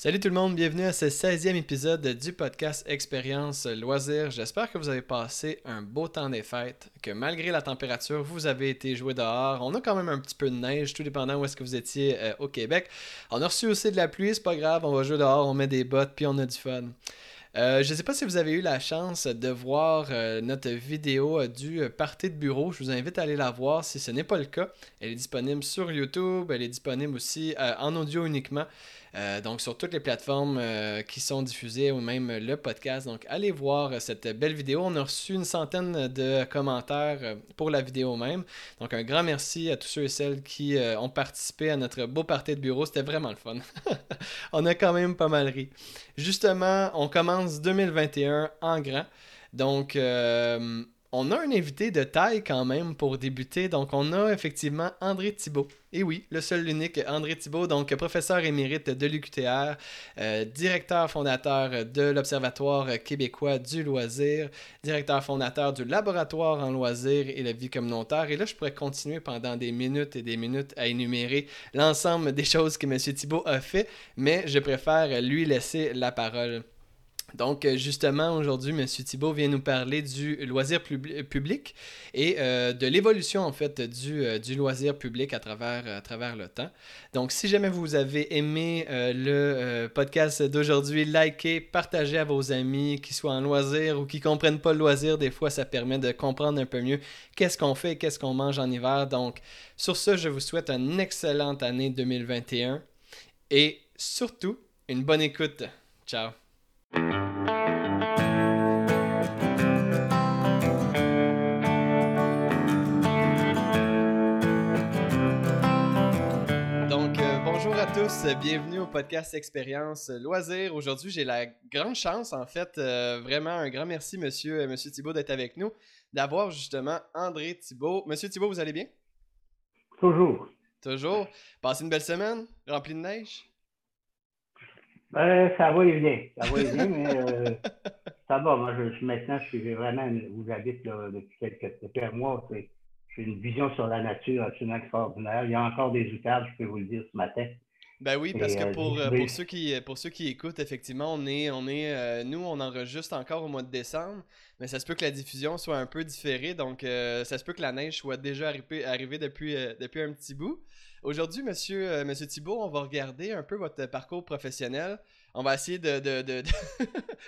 Salut tout le monde, bienvenue à ce 16e épisode du podcast Expérience Loisirs. J'espère que vous avez passé un beau temps des fêtes, que malgré la température, vous avez été joué dehors. On a quand même un petit peu de neige, tout dépendant où est-ce que vous étiez euh, au Québec. On a reçu aussi de la pluie, c'est pas grave, on va jouer dehors, on met des bottes, puis on a du fun. Euh, je ne sais pas si vous avez eu la chance de voir euh, notre vidéo du party de bureau. Je vous invite à aller la voir si ce n'est pas le cas. Elle est disponible sur YouTube, elle est disponible aussi en audio uniquement. Euh, donc, sur toutes les plateformes euh, qui sont diffusées ou même le podcast. Donc, allez voir euh, cette belle vidéo. On a reçu une centaine de commentaires pour la vidéo même. Donc, un grand merci à tous ceux et celles qui ont participé à notre beau party de bureau. C'était vraiment le fun. on a quand même pas mal ri. Justement, on commence 2021 en grand. Donc, on a un invité de taille quand même pour débuter. Donc, on a effectivement André Thibault. Et oui, le seul, l'unique André Thibault, donc professeur émérite de l'UQTR, euh, directeur fondateur de l'Observatoire québécois du loisir, directeur fondateur du laboratoire en loisirs et la vie communautaire. Et là, je pourrais continuer pendant des minutes et des minutes à énumérer l'ensemble des choses que M. Thibault a fait, mais je préfère lui laisser la parole. Donc, euh, justement, aujourd'hui, M. Thibault vient nous parler du loisir public et euh, de l'évolution, en fait, du, euh, loisir public à travers, à travers le temps. Donc, si jamais vous avez aimé le podcast d'aujourd'hui, likez, partagez à vos amis, qui soient en loisir ou qui ne comprennent pas le loisir. Des fois, ça permet de comprendre un peu mieux qu'est-ce qu'on fait et qu'est-ce qu'on mange en hiver. Donc, sur ce, je vous souhaite une excellente année 2021 et surtout, une bonne écoute. Ciao! Donc, euh, bonjour à tous, bienvenue au podcast Expérience Loisirs. Aujourd'hui, j'ai la grande chance, en fait, euh, vraiment un grand merci, monsieur, euh, monsieur Thibault, d'être avec nous, d'avoir justement André Thibault. Monsieur Thibault, vous allez bien? Toujours. Toujours. Passez une belle semaine, remplie de neige? Ben, ça va et bien. Ça va et mais euh, ça va. Moi, je, maintenant, je suis vraiment où j'habite depuis quelques depuis mois. J'ai une vision sur la nature absolument extraordinaire. Il y a encore des outages, je peux vous le dire ce matin. Ben oui, parce que euh, pour, euh, pour, ceux qui, pour ceux qui écoutent, effectivement, on est, on est nous, on enregistre encore au mois de décembre, mais ça se peut que la diffusion soit un peu différée, donc ça se peut que la neige soit déjà arrivée, depuis, depuis un petit bout. Aujourd'hui, monsieur, euh, monsieur Thibault, on va regarder un peu votre parcours professionnel. On va essayer de.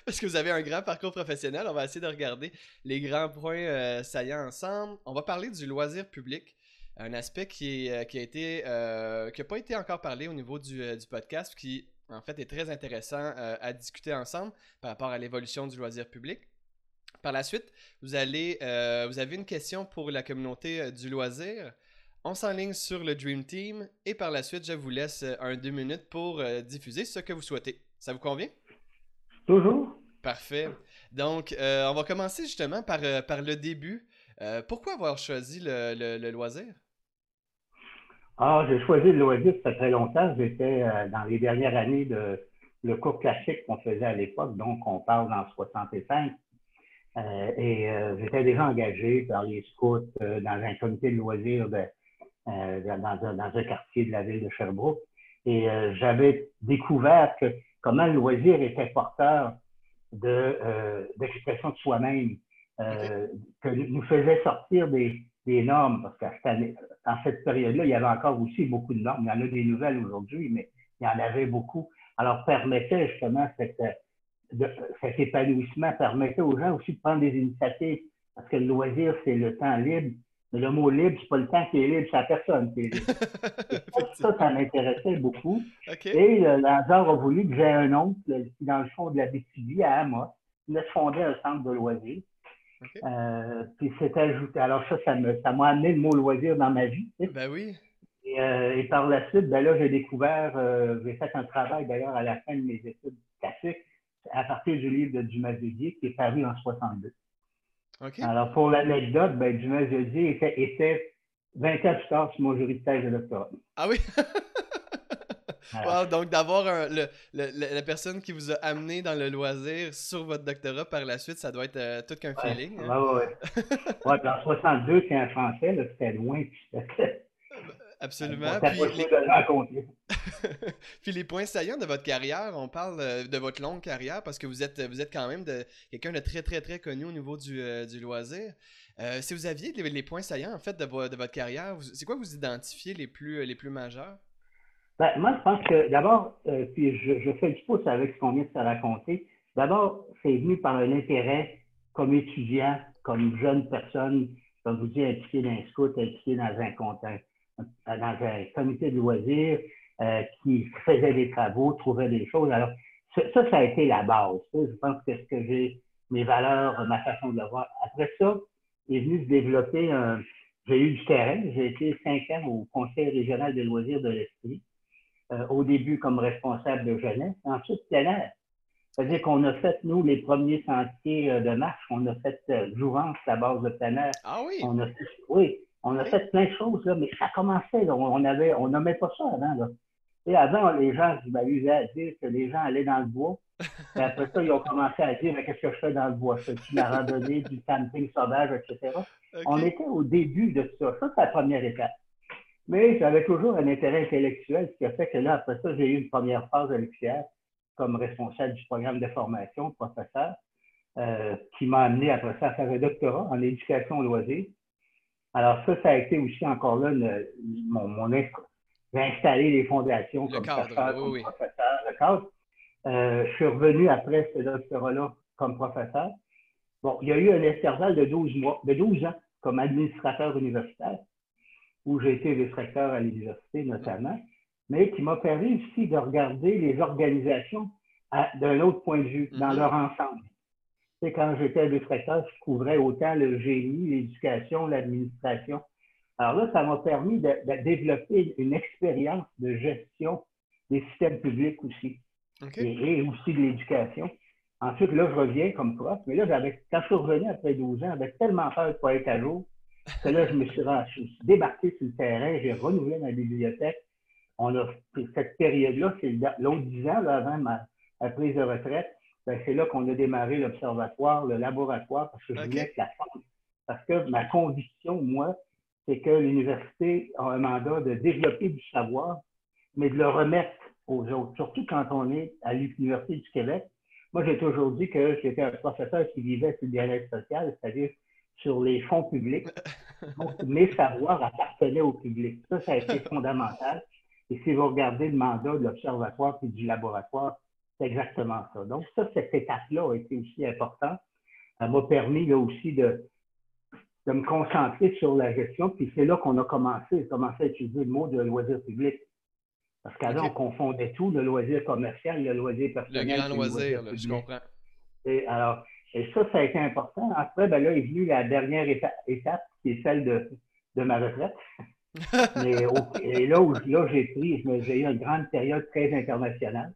Parce que vous avez un grand parcours professionnel, on va essayer de regarder les grands points euh, saillants ensemble. On va parler du loisir public, un aspect qui, euh, qui a été. qui n'a pas été encore parlé au niveau du, du, podcast, qui en fait est très intéressant à discuter ensemble par rapport à l'évolution du loisir public. Par la suite, vous, allez, vous avez une question pour la communauté du loisir. On s'enligne sur le Dream Team et par la suite, je vous laisse euh, un deux minutes pour euh, diffuser ce que vous souhaitez. Ça vous convient? Toujours. Parfait. Donc, euh, on va commencer justement par, par le début. pourquoi avoir choisi le, loisir? Ah, j'ai choisi le loisir, ça fait très longtemps. J'étais dans les dernières années de le cours classique qu'on faisait à l'époque, donc on parle en 65. et j'étais déjà engagé par les scouts dans un comité de loisirs de, euh, dans, un quartier de la ville de Sherbrooke. Et euh, j'avais découvert que comment le loisir était porteur de, euh, d'expression de soi-même, que nous faisait sortir des, des normes, parce qu'à cette période-là, il y avait encore aussi beaucoup de normes. Il y en a des nouvelles aujourd'hui, mais il y en avait beaucoup. Alors, permettait justement cette, cet épanouissement, permettait aux gens aussi de prendre des initiatives, parce que le loisir, c'est le temps libre mais le mot libre, c'est pas le temps qui est libre, c'est la personne qui est libre. ça, ça, m'intéressait beaucoup. Et hasard a voulu que j'ai un oncle qui, dans le fond de la BTV à Amos, il a fondé un centre de loisirs. Euh, puis c'était ajouté. Alors ça, ça m'a ça amené le mot loisir dans ma vie. Ben oui. Euh, et, par la suite, ben là, j'ai découvert, euh, j'ai fait un travail d'ailleurs à la fin de mes études classiques à partir du livre de Dumas qui est paru en 62. Alors, pour l'anecdote, ben, Dumas Jeudi était, était 20 ans plus tard sur mon jury de thèse de doctorat. Ah oui? donc d'avoir la personne qui vous a amené dans le loisir sur votre doctorat par la suite, ça doit être euh, tout qu'un feeling. Hein? Oui, oui. ouais, en 62, c'est un français, c'était loin. Absolument. Puis les... Puis les points saillants de votre carrière, on parle euh, de votre longue carrière parce que vous êtes, vous êtes quand même de, quelqu'un de très, très, très connu au niveau du, euh, du loisir. Euh, si vous aviez les, points saillants en fait de, de votre carrière, c'est quoi vous identifiez les plus, les plus majeurs? Ben, moi, je pense que d'abord, puis je, je, fais du pouce avec ce qu'on vient de se raconter. D'abord, c'est venu par un intérêt comme étudiant, comme jeune personne, comme vous dites, impliqué dans un scout, impliqué dans un, dans un comité de loisirs, euh, qui faisait des travaux, trouvait des choses. Alors, ça, ça a été la base. Je pense que ce que j'ai, mes valeurs, ma façon de le voir. Après ça, il est venu se développer un. J'ai eu du terrain. J'ai été cinq ans au Conseil régional des loisirs de l'Esprit. Euh, au début comme responsable de jeunesse, ensuite plein c'est-à-dire qu'on a fait, nous, les premiers sentiers euh, de marche. On a fait euh, Jouvence, la base de plein air. Ah oui? On a fait, oui, on a fait plein de choses, là, mais ça commençait. Là. On avait, on nommait pas ça avant. Là. Et avant, les gens m'amusaient à dire que les gens allaient dans le bois. Et après ça, ils ont commencé à dire, mais qu'est-ce que je fais dans le bois? Je fais la randonnée, du camping sauvage, etc. On était au début de ça. Ça, c'est la première étape. Mais j'avais toujours un intérêt intellectuel, ce qui a fait que là, après ça, j'ai eu une première phase à l'extérieur comme responsable du programme de formation, professeur, euh, qui m'a amené après ça à faire un doctorat en éducation au loisir. Alors ça, ça a été aussi encore là mon, mon J'ai installé les fondations comme, professeur, comme professeur, le cadre. Euh, je suis revenu après ce doctorat-là comme professeur. Bon, il y a eu un intervalle de 12 mois, de 12 ans comme administrateur universitaire, où j'ai été vice-recteur à l'université notamment mais qui m'a permis aussi de regarder les organisations d'un autre point de vue, dans mhm. leur ensemble. C'est quand j'étais vice-recteur, je couvrais autant le génie, l'éducation, l'administration. Alors là, ça m'a permis de, développer une expérience de gestion des systèmes publics aussi, et, aussi de l'éducation. Ensuite, là, je reviens comme prof, mais là, quand je suis revenu après 12 ans, j'avais tellement peur de ne pas être à jour que là, je me suis, débarqué sur le terrain, j'ai renouvelé ma bibliothèque, on a cette période-là, c'est l'autre dix ans avant ma, prise de retraite, c'est là qu'on a démarré l'observatoire, le laboratoire, parce que je voulais que la Parce que ma conviction, moi, c'est que l'université a un mandat de développer du savoir, mais de le remettre aux autres, surtout quand on est à l'Université du Québec. Moi, j'ai toujours dit que j'étais un professeur qui vivait sur le bien-être social, c'est-à-dire sur les fonds publics. Donc, mes savoirs appartenaient au public. Ça, ça a été fondamental. Et si vous regardez le mandat de l'observatoire et du laboratoire, c'est exactement ça. Donc, ça, cette étape-là a été aussi importante. Ça m'a permis là aussi de, de me concentrer sur la gestion. Puis c'est là qu'on a commencé, commencé à utiliser le mot de loisir public. Parce qu'avant, on confondait tout, le loisir commercial, le loisir personnel. Le grand loisir, je comprends. Et alors, et ça, ça a été important. Après, ben là est venue la dernière étape, étape qui est celle de, de ma retraite. Mais et là où là, j'ai pris, j'ai eu une grande période très internationale.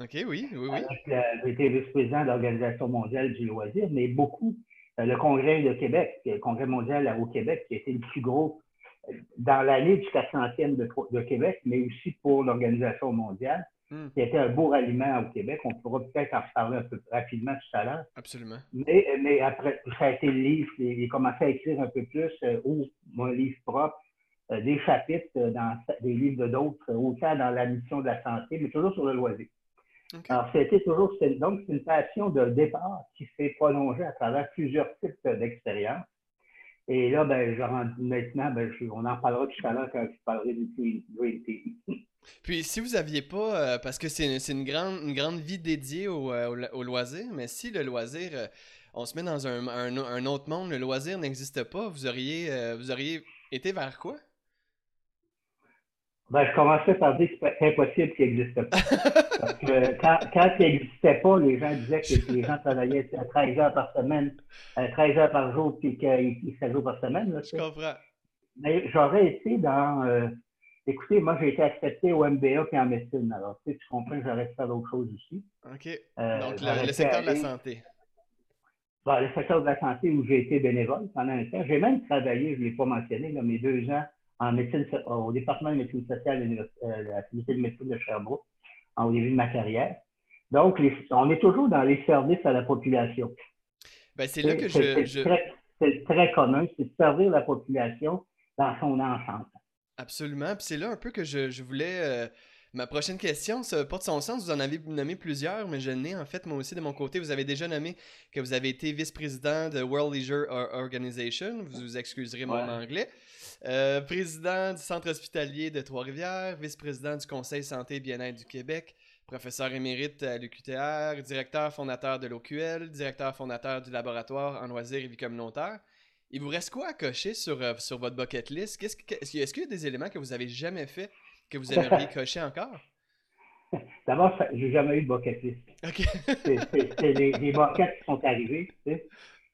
OK, oui, oui, oui. J'ai été vice-président de l'Organisation mondiale du loisir, mais beaucoup, euh, le Congrès de Québec, le Congrès mondial au Québec, qui a été le plus gros euh, dans l'année du 400e de, de, Québec, mais aussi pour l'Organisation mondiale, hmm. qui a été un beau ralliement au Québec. On pourra peut-être en reparler un peu rapidement tout à l'heure. Absolument. Mais, mais après, ça a été le livre, j'ai commencé à écrire un peu plus, euh, ou mon livre propre, euh, des chapitres euh, dans des livres de d'autres, euh, autant dans la mission de la santé, mais toujours sur le loisir. Alors, c'était toujours, donc, c'est une passion de départ qui s'est prolongée à travers plusieurs types d'expériences. Et là, ben, je maintenant, ben, on en parlera tout à l'heure quand je parlerai du Green Puis, si vous n'aviez pas, parce que c'est une, grande, une grande vie dédiée au, au, loisir, mais si le loisir, on se met dans un, un, autre monde, le loisir n'existe pas, vous auriez, vous auriez été vers quoi? Ben, je commençais par dire que c'était impossible qu'il n'existe pas. Parce que quand, quand il n'existait pas, les gens disaient que les gens travaillaient à 13 heures par semaine, à 13 heures par jour, puis qu'ils 16 jours par semaine. Là, je comprends. Mais j'aurais été dans. Euh, écoutez, moi, j'ai été accepté au MBA puis en médecine. Alors, tu, sais, tu comprends que j'aurais pu faire d'autres choses aussi. OK. Euh, Donc, le, secteur de la santé. Ben, le secteur de la santé où j'ai été bénévole pendant un temps. J'ai même travaillé, je ne l'ai pas mentionné, là, mes deux ans en médecine, au département de médecine sociale de euh, la Faculté de médecine de Sherbrooke au début de ma carrière. Donc, on est toujours dans les services à la population. Ben, c'est là que je. C'est très, commun, c'est de servir la population dans son ensemble. Absolument. Puis c'est là un peu que je, voulais. Euh, ma prochaine question, ça porte son sens. Vous en avez nommé plusieurs, mais je n'ai en fait moi aussi de mon côté. Vous avez déjà nommé que vous avez été vice-président de World Leisure Organization. Vous vous excuserez mon anglais. Euh, président du Centre hospitalier de Trois-Rivières, vice-président du Conseil santé et bien-être du Québec, professeur émérite à l'UQTR, directeur fondateur de l'OQL, directeur fondateur du laboratoire en loisirs et vie communautaire. Il vous reste quoi à cocher sur, euh, sur votre bucket list? Est-ce qu'il y a des éléments que vous avez jamais fait que vous aimeriez cocher encore? D'abord, j'ai jamais eu de bucket list. C'est les, les buckets qui sont arrivés.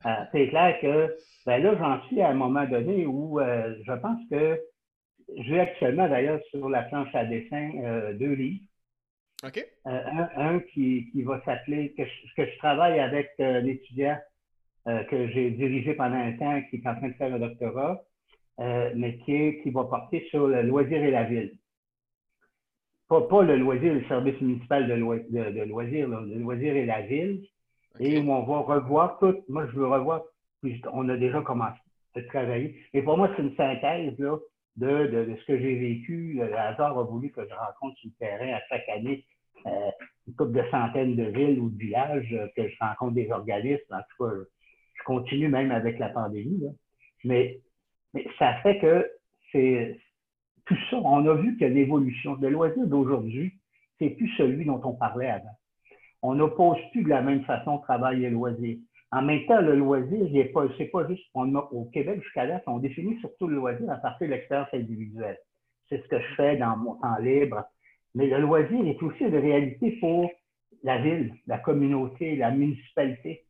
Euh, c'est clair que ben là, j'en suis à un moment donné où euh, je pense que j'ai actuellement d'ailleurs sur la planche à dessin deux livres. OK. un, qui, qui, va s'appeler, que, que, je travaille avec un étudiant euh, que j'ai dirigé pendant un temps, qui est en train de faire un doctorat, euh, mais qui, est, qui va porter sur le loisir et la ville. Pas, pas le loisir, le service municipal de, de, loisirs, le loisir et la ville, et où on va revoir tout. Moi, je veux revoir, on a déjà commencé à travailler. Et pour moi, c'est une synthèse là, de, de, ce que j'ai vécu. Le hasard a voulu que je rencontre sur le terrain à chaque année euh, une couple de centaines de villes ou de villages, que je rencontre des organismes. En tout cas, je continue même avec la pandémie. Mais, mais ça fait que c'est tout ça. On a vu que l'évolution de loisir d'aujourd'hui, c'est plus celui dont on parlait avant. On n'oppose plus de la même façon travail et loisir. En même temps, le loisir, c'est pas, pas juste, au Québec jusqu'à là, on définit surtout le loisir à partir de l'expérience individuelle. C'est ce que je fais dans mon temps libre. Mais le loisir est aussi une réalité pour la ville, la communauté, la municipalité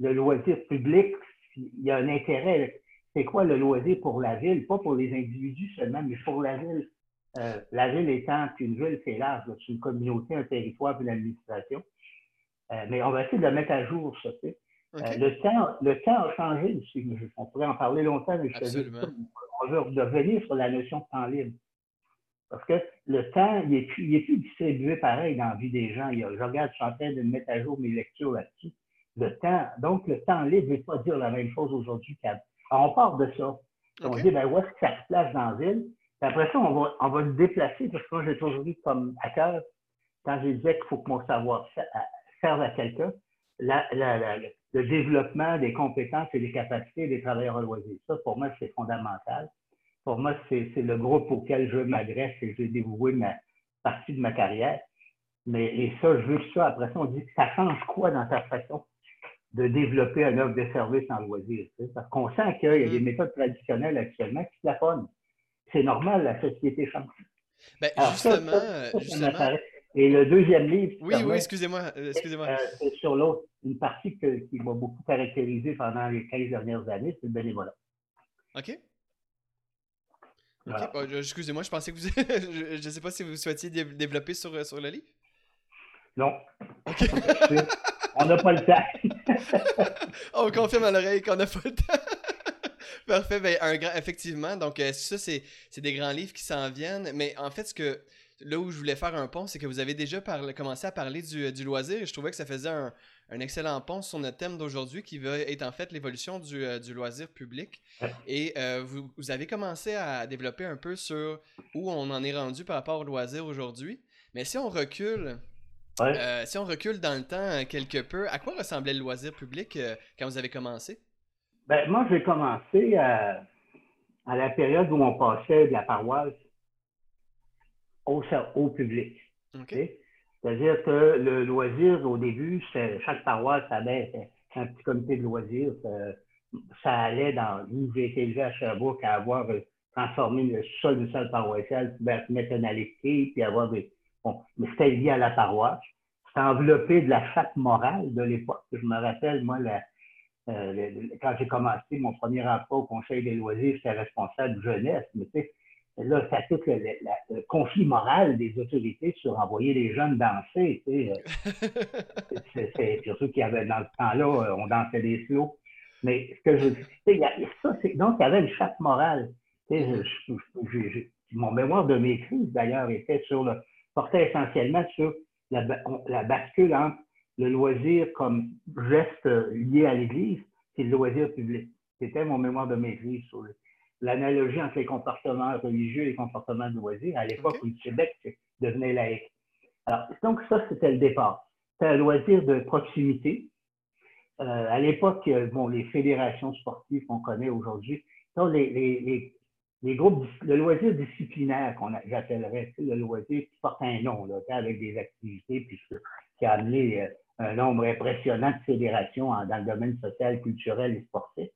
le loisir public, il y a un intérêt. C'est quoi le loisir pour la ville? Pas pour les individus seulement, mais pour la ville. Euh, la ville étant une ville, c'est large, c'est une communauté, un territoire, une administration. Euh, mais on va essayer de le mettre à jour, ça. Euh, le, temps, le temps a changé On pourrait en parler longtemps, mais je te on veut revenir sur la notion de temps libre. Parce que le temps, il n'est plus, plus, distribué pareil dans la vie des gens. je regarde, je suis en train de mettre à jour mes lectures là-dessus le temps. Donc, le temps libre ne veut pas dire la même chose aujourd'hui qu'avant. On part de ça. On dit, ben, où est-ce que ça se place dans la ville? après ça, on va, on va le déplacer parce que moi, j'ai toujours dit comme à cœur, quand je disais qu'il faut que mon savoir à quelqu'un, le développement des compétences et des capacités des travailleurs loisirs. Ça, pour moi, c'est fondamental. Pour moi, c'est le groupe auquel je m'adresse et j'ai dévoué ma partie de ma carrière. Mais et ça, je veux que ça, après ça, on dit, ça change quoi dans ta façon de développer un offre de service en loisir. Parce qu'on sent qu'il y a des mm. méthodes traditionnelles actuellement qui plafonnent. C'est normal, la société change. Ben, justement, Et le deuxième livre. Oui, oui, excusez-moi. Euh, excusez-moi. Euh, sur l'autre, une partie qui m'a beaucoup caractérisé pendant les 15 dernières années, c'est le bénévolat. OK. OK. excusez-moi, je pensais que vous. je ne sais pas si vous souhaitiez développer sur, sur le livre. Non. OK. On n'a pas le temps. On confirme à l'oreille qu'on n'a pas le temps. Parfait. Ben, un grand, effectivement, donc euh, ça, c'est, des grands livres qui s'en viennent. Mais en fait, ce que là où je voulais faire un pont, c'est que vous avez déjà commencé à parler du, du, loisir et je trouvais que ça faisait un, un, excellent pont sur notre thème d'aujourd'hui qui va être en fait l'évolution du, euh, du loisir public. Et euh, vous, vous, avez commencé à développer un peu sur où on en est rendu par rapport au loisir aujourd'hui. Mais si on recule euh, si on recule dans le temps euh, quelque peu, à quoi ressemblait le loisir public euh, quand vous avez commencé? Ben, moi, j'ai commencé à, la période où on passait de la paroisse au, au public. C'est-à-dire que le loisir, au début, chaque paroisse avait un petit comité de loisirs. Ça, allait dans. Nous, j'ai été élevé à Sherbrooke à avoir transformé le sol du sol paroissial, mettre un électrique, puis avoir des, Bon, mais c'était lié à la paroisse. C'était enveloppé de la chape morale de l'époque. Je me rappelle, moi, euh, quand j'ai commencé mon premier emploi au Conseil des loisirs, j'étais responsable de jeunesse. Mais tu sais, là, ça tout le, conflit moral des autorités sur envoyer les jeunes danser. Tu sais, euh, c'est surtout qu'il y avait dans ce temps-là, euh, on dansait des slows. Mais ce que je sais, ça, donc il y avait une chape morale. Tu sais, mon mémoire de maîtrise, d'ailleurs, était sur le, portait essentiellement sur la, la, bascule entre le loisir comme geste lié à l'Église et le loisir public. C'était mon mémoire de maîtrise sur l'analogie entre les comportements religieux et les comportements de loisirs à l'époque où le Québec devenait laïque. Alors, donc ça, c'était le départ. C'était un loisir de proximité. Euh, à l'époque, bon, les fédérations sportives qu'on connaît aujourd'hui, les, les, les, groupes, le loisir disciplinaire qu'on j'appellerais, le loisir qui porte un nom, là, avec des activités, puis qui a amené euh, un nombre impressionnant de fédérations dans le domaine social, culturel et sportif.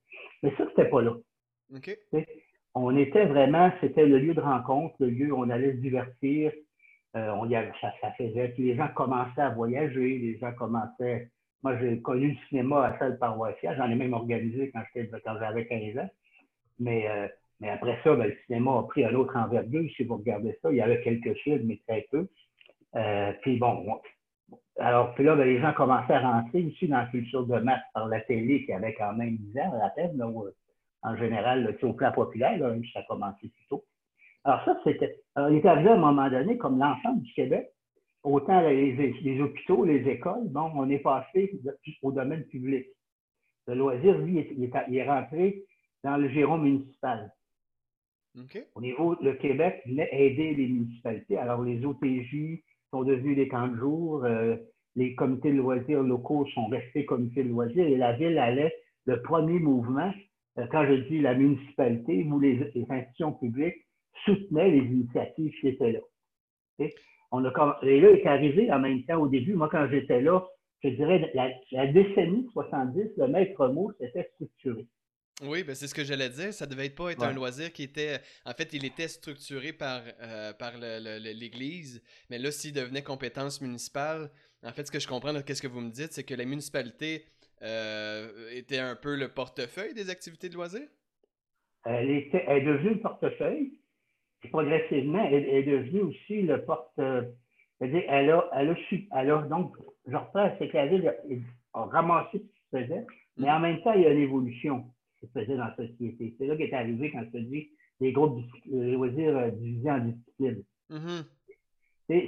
Mais ça, c'était pas là. On était vraiment, c'était le lieu de rencontre, le lieu où on allait se divertir. Euh, on y ça, ça, faisait, puis les gens commençaient à voyager, les gens commençaient. Moi, j'ai connu le cinéma à salle paroissiale, j'en ai même organisé quand j'avais 15 ans. Mais, euh, mais après ça, ben, le cinéma a pris un autre envergure. Si vous regardez ça, il y avait quelques films, mais très peu. Euh, puis bon, alors, puis là, ben, les gens commençaient à rentrer aussi dans la culture de masse par la télé qui avait quand même 10 ans à peine, en général, au plan populaire, là, ça a commencé plus tôt. Alors ça, c'était, on est arrivé à un moment donné, comme l'ensemble du Québec, autant les, les, hôpitaux, les écoles, bon, on est passé au domaine public. Le loisir, lui, il est, il est rentré dans le giron municipal. Au niveau, le Québec venait aider les municipalités. Alors, les OTJ sont devenus des camps de jour, euh, les comités de loisirs locaux sont restés comités de loisirs et la ville allait, le premier mouvement, euh, quand je dis la municipalité ou les, institutions publiques, soutenaient les initiatives qui étaient là. On a, et là est arrivé en même temps au début, moi quand j'étais là, je dirais la, la décennie 70, le maître mot, c'était structuré. Oui, ben c'est ce que j'allais dire. Ça devait pas être un loisir qui était. En fait, il était structuré par, euh, par l'Église. Mais là, s'il devenait compétence municipale, en fait, ce que je comprends de ce que vous me dites, c'est que la municipalité euh, était un peu le portefeuille des activités de loisirs? Elle, était, elle est devenue le portefeuille. progressivement, elle, est devenue aussi le porte. C'est-à-dire, elle a, elle, a, elle a donc, je reprends, c'est que la ville a, ramassé ce qui se faisait, mais en même temps, il y a une évolution se faisait dans la société. C'est là qu'est arrivé quand je te dis les groupes de loisirs euh, divisés en disciplines. Mm-hmm.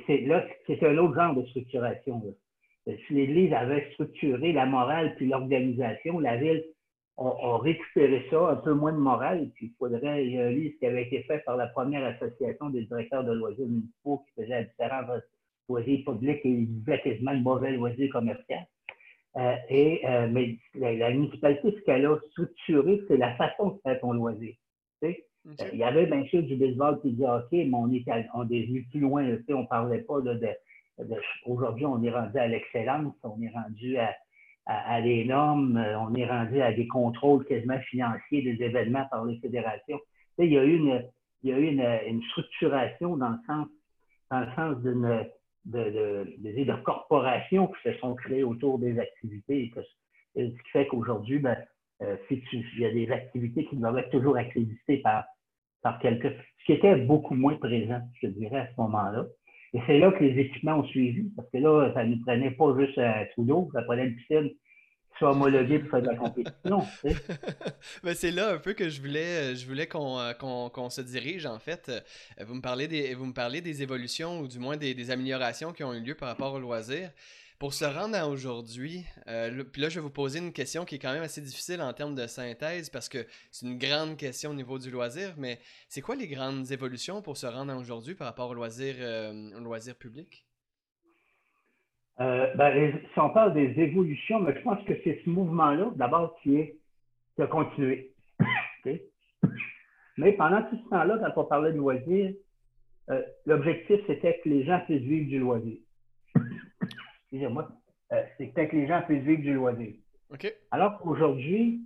C'est là, c'est un autre genre de structuration. Euh, l'Église avait structuré la morale puis l'organisation, la ville a, récupéré ça, un peu moins de morale, puis il faudrait, il y a un livre qui avait été fait par la première association des directeurs de loisirs municipaux qui faisait la différence entre loisirs publics et quasiment le mauvais loisir commercial. Euh, et, euh, mais la, municipalité, ce qu'elle a structuré, c'est la façon de faire ton loisir. Euh, il y avait bien sûr du baseball qui disait OK, mais on est, on est venu plus loin. On ne parlait pas de, Aujourd'hui, on est rendu à l'excellence, on est rendu à, à, des normes, on est rendu à des contrôles quasiment financiers des événements par les fédérations. il y a eu une, il y a eu une, structuration dans le sens, dans le sens d'une de, de, de, corporations qui se sont créées autour des activités. ce qui fait qu'aujourd'hui, ben, euh, il y a des activités qui doivent être toujours accréditées par, par quelqu'un, ce qui était beaucoup moins présent, je dirais, à ce moment-là. Et c'est là que les équipements ont suivi, parce que là, ça ne nous prenait pas juste un trou d'eau, ça prenait une piscine soit homologué pour faire de la compétition. C'est là un peu que je voulais, je voulais qu'on euh, se dirige, en fait. Vous me parlez des, vous me parlez des évolutions, ou du moins des, améliorations qui ont eu lieu par rapport au loisir. Pour se rendre à aujourd'hui, euh, puis là, je vais vous poser une question qui est quand même assez difficile en termes de synthèse parce que c'est une grande question au niveau du loisir, mais c'est quoi les grandes évolutions pour se rendre à aujourd'hui par rapport au loisir, au loisir public? Euh, ben, si on parle des évolutions, mais je pense que c'est ce mouvement-là, d'abord, qui, est, qui a continué. Mais pendant tout ce temps-là, quand on parlait de loisir, euh, l'objectif, c'était que les gens puissent vivre du loisir. Excusez-moi. Euh, c'était que les gens puissent vivre du loisir. Alors qu'aujourd'hui,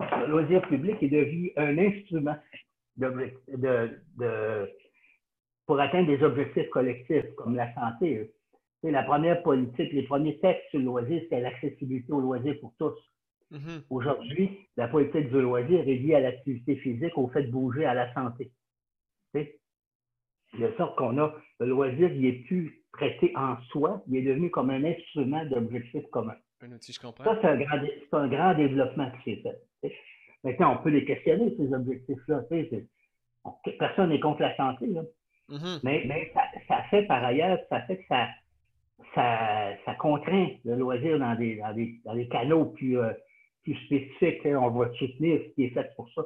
le loisir public est devenu un instrument de, de pour atteindre des objectifs collectifs comme la santé. C'est la première politique, les premiers textes sur le loisir, c'était l'accessibilité au loisir pour tous. Mm-hmm. Aujourd'hui, la politique du loisir est liée à l'activité physique, au fait de bouger, à la santé. De sorte qu'on a le loisir, il n'est plus traité en soi, il est devenu comme un instrument d'objectif commun. Un outil, je comprends. Ça, c'est un, grand, un grand développement qui s'est fait. Maintenant, on peut les questionner, ces objectifs-là. Personne n'est contre la santé. Là. Mm-hmm. Mais, ça, fait par ailleurs, ça fait que ça, ça, contraint le loisir dans des, dans des, canaux plus, euh, plus spécifique. Hein, on va soutenir ce qui est fait pour ça.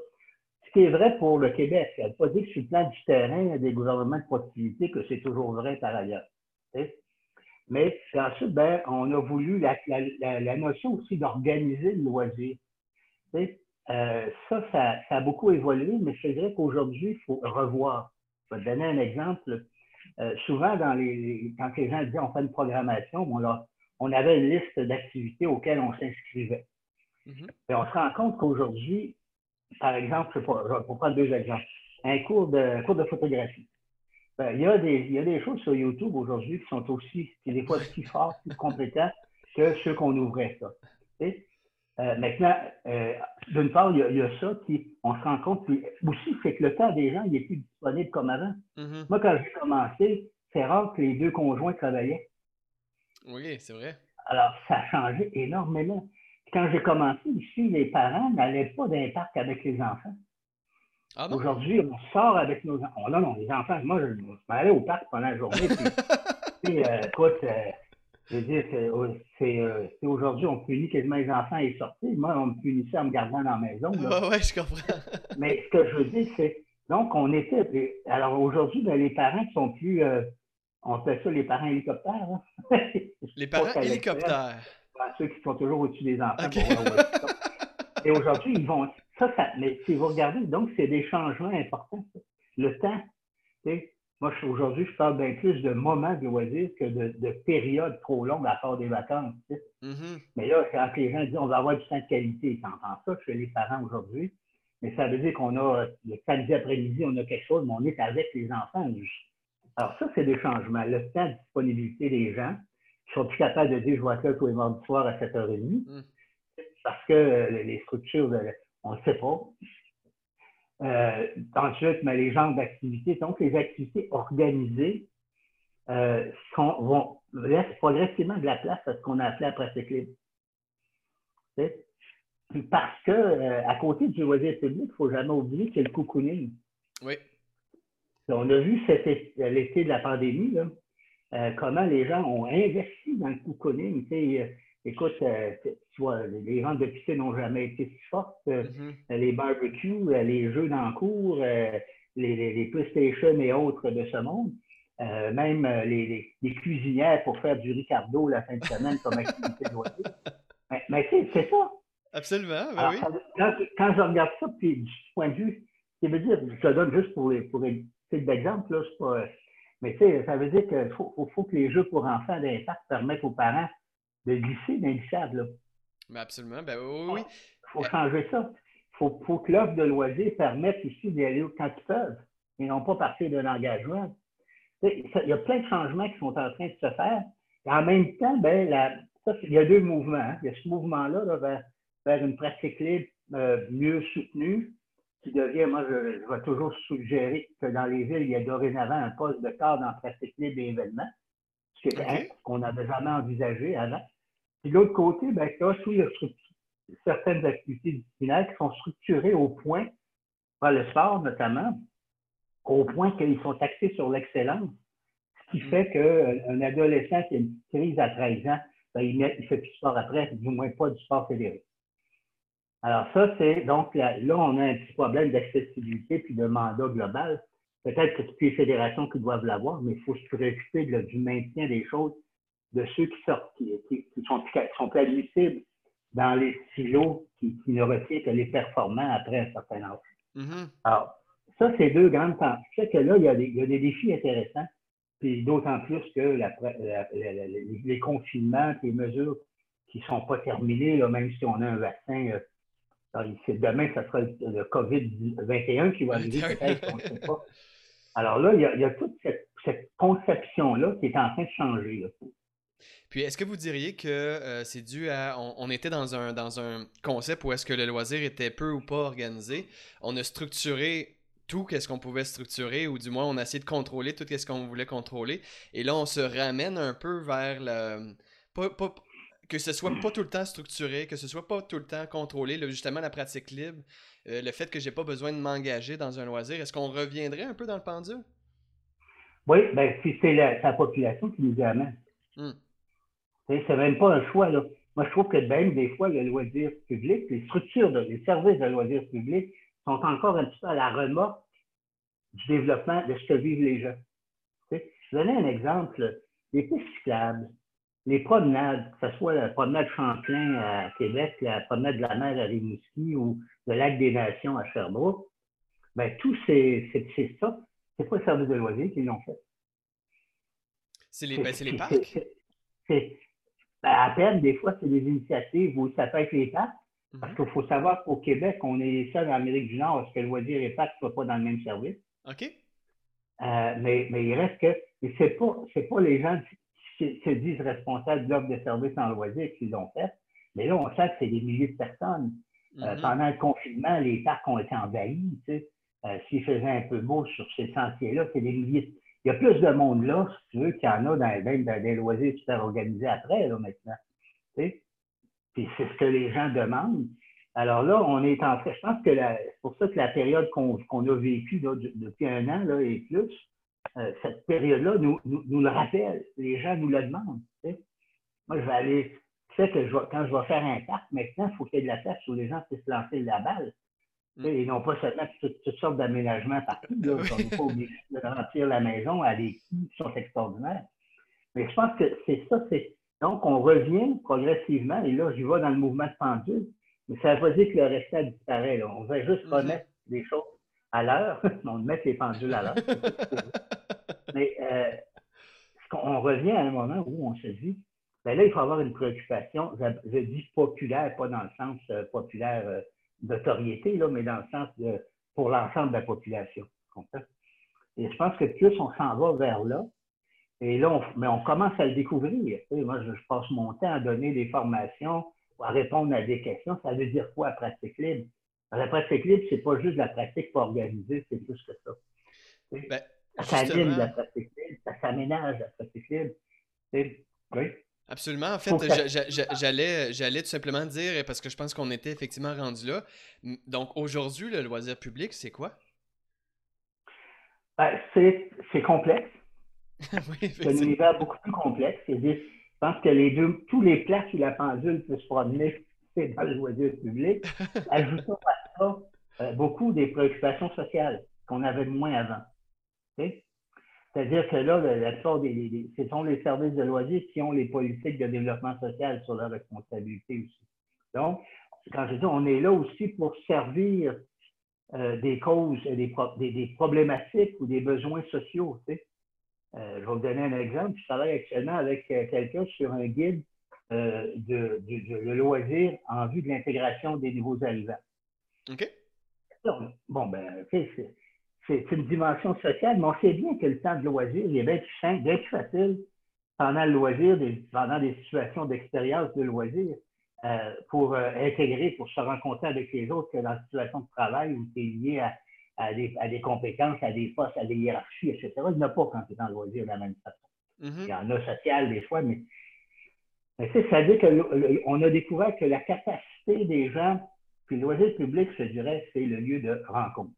Ce qui est vrai pour le Québec, ça ne veut pas dire que sur le plan du terrain, des gouvernements de proximité, que c'est toujours vrai par ailleurs. Mais ensuite, ben, on a voulu la, la, notion aussi d'organiser le loisir. Euh, ça, ça, a beaucoup évolué, mais c'est vrai qu'aujourd'hui, il faut revoir. Je vais te donner un exemple. Euh, souvent, dans les, quand les gens disaient on fait une programmation, on avait une liste d'activités auxquelles on s'inscrivait. Mm-hmm. Et on se rend compte qu'aujourd'hui, par exemple, pour prendre deux exemples, un cours de, cours de photographie. Ben, il, y a des, il y a des choses sur YouTube aujourd'hui qui sont aussi, qui des fois aussi fortes, plus compétents que ceux qu'on ouvrait ça. Euh, maintenant, euh, d'une part, il y, a, ça qui, on se rend compte, aussi, c'est que le temps des gens, il est plus disponible comme avant. Mm-hmm. Moi, quand j'ai commencé, c'est rare que les deux conjoints travaillaient. Oui, c'est vrai. Alors, ça a changé énormément. Quand j'ai commencé ici, les parents n'allaient pas d'un parc avec les enfants. Ah Aujourd'hui, on sort avec nos enfants. Oh, non, non, les enfants, moi, je, je m'allais au parc pendant la journée. Puis, euh, écoute, je veux dire, c'est euh, aujourd'hui, on punit quasiment les enfants et sortir. Moi, on me punissait en me gardant dans la maison. Oui, ouais, je comprends. Mais ce que je veux dire, c'est. Donc, on était. Alors aujourd'hui, ben, les parents qui sont plus. Euh, on fait ça les parents hélicoptères. Hein. Les parents hélicoptères. Ceux qui sont toujours au-dessus des enfants. et aujourd'hui, ils vont. Ça, ça. Mais si vous regardez, donc, c'est des changements importants. Le temps. Moi, aujourd'hui, je parle bien plus de moments de loisirs que de, périodes trop longues à part des vacances. Mm-hmm. Mais là, quand les gens disent on va avoir du temps de qualité, ils entendent ça chez les parents aujourd'hui. Mais ça veut dire qu'on a le samedi après-midi, on a quelque chose, mais on est avec les enfants. Alors, ça, c'est des changements. Le temps de disponibilité des gens qui sont plus capables de dire je vais être là tous les mardis soir à 7h30. Mm. Parce que euh, les structures, on ne sait pas. Euh, ensuite, mais les genres d'activités, donc les activités organisées euh, vont laissent progressivement de la place à ce qu'on a appelé la pratique libre. Parce que euh, à côté du loisir public, il ne faut jamais oublier qu'il y a le cocooning. Oui. On a vu cet l'été de la pandémie, comment les gens ont investi dans le cocooning. Écoute, euh, tu vois, les ventes de piscine n'ont jamais été si fortes. Euh, mm-hmm. Les barbecues, euh, les jeux d'encours, les, les, PlayStation et autres de ce monde. même les, les, cuisinières pour faire du Ricardo la fin de semaine comme activité de loisir. Mais, mais c'est ça. Absolument, ben oui. quand, je regarde ça, puis du point de vue, ça veut dire, je te donne juste pour, les, pour d'exemple, là, pas, mais ça veut dire qu'il faut, faut, faut, que les jeux pour enfants d'impact permettent aux parents de glisser dans glissade. Là. Ben absolument, ben oui, oui. Il faut changer ça. Il faut, faut, que l'offre de loisirs permette ici d'y aller quand ils peuvent et non pas partir d'un engagement. Il y a plein de changements qui sont en train de se faire. Et en même temps, ben, la, ça, il y a deux mouvements. Hein. Il y a ce mouvement-là vers, vers, une pratique libre euh, mieux soutenue, qui devient, moi, je, je, vais toujours suggérer que dans les villes, il y a dorénavant un poste de cadre en pratique libre et événements, ce qu'on n'avait jamais envisagé avant. Puis de l'autre côté, ben, tu as certaines activités disciplinaires qui sont structurées au point, par le sport notamment, au point qu'ils sont axés sur l'excellence, ce qui mm. fait qu'un adolescent qui a une crise à 13 ans, ben, il ne fait plus de sport après, du moins pas du sport fédéré. Alors ça, c'est donc là, là, on a un petit problème d'accessibilité puis de mandat global. Peut-être que c'est plus les fédérations qui doivent l'avoir, mais il faut se préoccuper du maintien des choses de ceux qui sortent, qui, sont, qui sont plus admissibles dans les silos qui, ne retiennent que les performants après un certain âge. Mm-hmm. Alors, ça, c'est deux grandes tensions. fait que là, il y, a des, il y a des défis intéressants, puis d'autant plus que la, les confinements, les mesures qui ne sont pas terminées, là, même si on a un vaccin. Euh, demain, ça sera le COVID-21 qui va arriver, peut-être, on ne sait pas. Alors là, il y a, toute cette, conception-là qui est en train de changer. Puis est-ce que vous diriez que euh, c'est dû à. On, était dans un, dans un concept où est-ce que le loisir était peu ou pas organisé? On a structuré tout qu'est-ce qu'on pouvait structurer, ou du moins on a essayé de contrôler tout ce qu'on voulait contrôler. Et là, on se ramène un peu vers le. Que ce soit pas tout le temps structuré, que ce soit pas tout le temps contrôlé, justement la pratique libre, euh, le fait que j'ai pas besoin de m'engager dans un loisir, est-ce qu'on reviendrait un peu dans le pendule? Oui, ben, c'est la, population qui nous amène. Hmm. C'est même pas un choix. Là. moi, je trouve que même des fois, le loisir public, les structures, de, les services de loisirs publics sont encore un petit peu à la remorque du développement de ce que vivent les gens. Je vais donner un exemple. Les pistes cyclables, les promenades, que ce soit la promenade Champlain à Québec, la promenade de la mer à Rimouski ou le lac des Nations à Sherbrooke, ben, tout c'est ça. C'est pas le service de loisirs qui l'ont fait? C'est les, ben, les parcs? C'est ben, à peine, des fois, c'est des initiatives où ça peut être les parcs. Parce mhm. qu'il faut savoir qu'au Québec, on est seul en Amérique du Nord parce que le loisir et les parcs ne soient pas dans le même service? OK. Euh, mais, mais il reste que ce n'est pas, pas les gens qui se disent responsables de l'offre de services en loisir qui l'ont fait. Mais là, on sait que c'est des milliers de personnes. Euh, mhm. pendant le confinement, les parcs ont été envahis. Tu sais. Euh, s'il faisait un peu beau sur ces sentiers-là, c'est des milliers. Il y a plus de monde là, si tu veux, qu'il y en a dans, même dans des loisirs super organisés après, là, maintenant. Tu sais. Puis c'est ce que les gens demandent. Alors là, on est en train, je pense que c'est pour ça que la période qu'on a vécue depuis un an là, et plus, euh, cette période-là nous, nous, le rappelle. Les gens nous le demandent. Moi, je vais aller. Tu sais que je quand je vais faire un parc, maintenant, il faut qu'il y ait de la place où les gens puissent lancer la balle. Mm. Et non pas seulement toutes, toutes sortes d'aménagements partout. Là, on n'est pas obligé de remplir la maison à des coûts qui sont extraordinaires. Mais je pense que c'est ça. c'est Donc, on revient progressivement, et là, j'y vais dans le mouvement de pendule. Mais ça ne veut pas dire que le restant disparaît. Là. On va juste mm-hmm. remettre des choses à l'heure. on met les pendules à l'heure. Mais euh, on revient à un moment où on se dit, ben là, il faut avoir une préoccupation, je, dis populaire, pas dans le sens euh, populaire euh, d'autorité, là, mais dans le sens de pour l'ensemble de la population. Et je pense que plus on s'en va vers là, et là, on, mais on commence à le découvrir. moi, je, passe mon temps à donner des formations, à répondre à des questions. Ça veut dire quoi, pratique libre? La pratique libre, c'est pas juste la pratique pas organisée, c'est plus que ça. Ben, ça s'anime la pratique libre, ça s'aménage la pratique libre. Oui. Absolument. En fait, j'allais, j'allais tout simplement dire, parce que je pense qu'on était effectivement rendu là. Donc, aujourd'hui, le loisir public, c'est quoi? Ben, c'est, complexe. c'est un univers beaucoup plus complexe. je pense que les deux, tous les places où la pendule peut se promener, c'est dans le loisir public. Ajoutons à euh, beaucoup des préoccupations sociales qu'on avait de moins avant. C'est-à-dire que là, la plupart des, ce sont les services de loisirs qui ont les politiques de développement social sur leur responsabilité aussi. Donc, quand je dis on est là aussi pour servir euh, des causes, des, des, problématiques ou des besoins sociaux. Euh, je vais vous donner un exemple. Je travaille actuellement avec quelqu'un sur un guide de, de, loisirs en vue de l'intégration des nouveaux arrivants. OK. Bon, ben, c'est c'est une dimension sociale, mais on sait bien que le temps de loisir, il est bien plus simple, bien plus facile pendant le loisir, pendant des situations d'expérience de loisir, euh, pour euh, intégrer, pour se rencontrer avec les autres que dans une situation de travail où tu es lié à, des, compétences, à des postes, à des hiérarchies, etc. Il n'y en a pas quand tu es dans le loisir de la même façon. Mm-hmm. Il y en a social des fois, mais, mais ça veut dire qu'on a découvert que la capacité des gens, puis le loisir public, je dirais, c'est le lieu de rencontre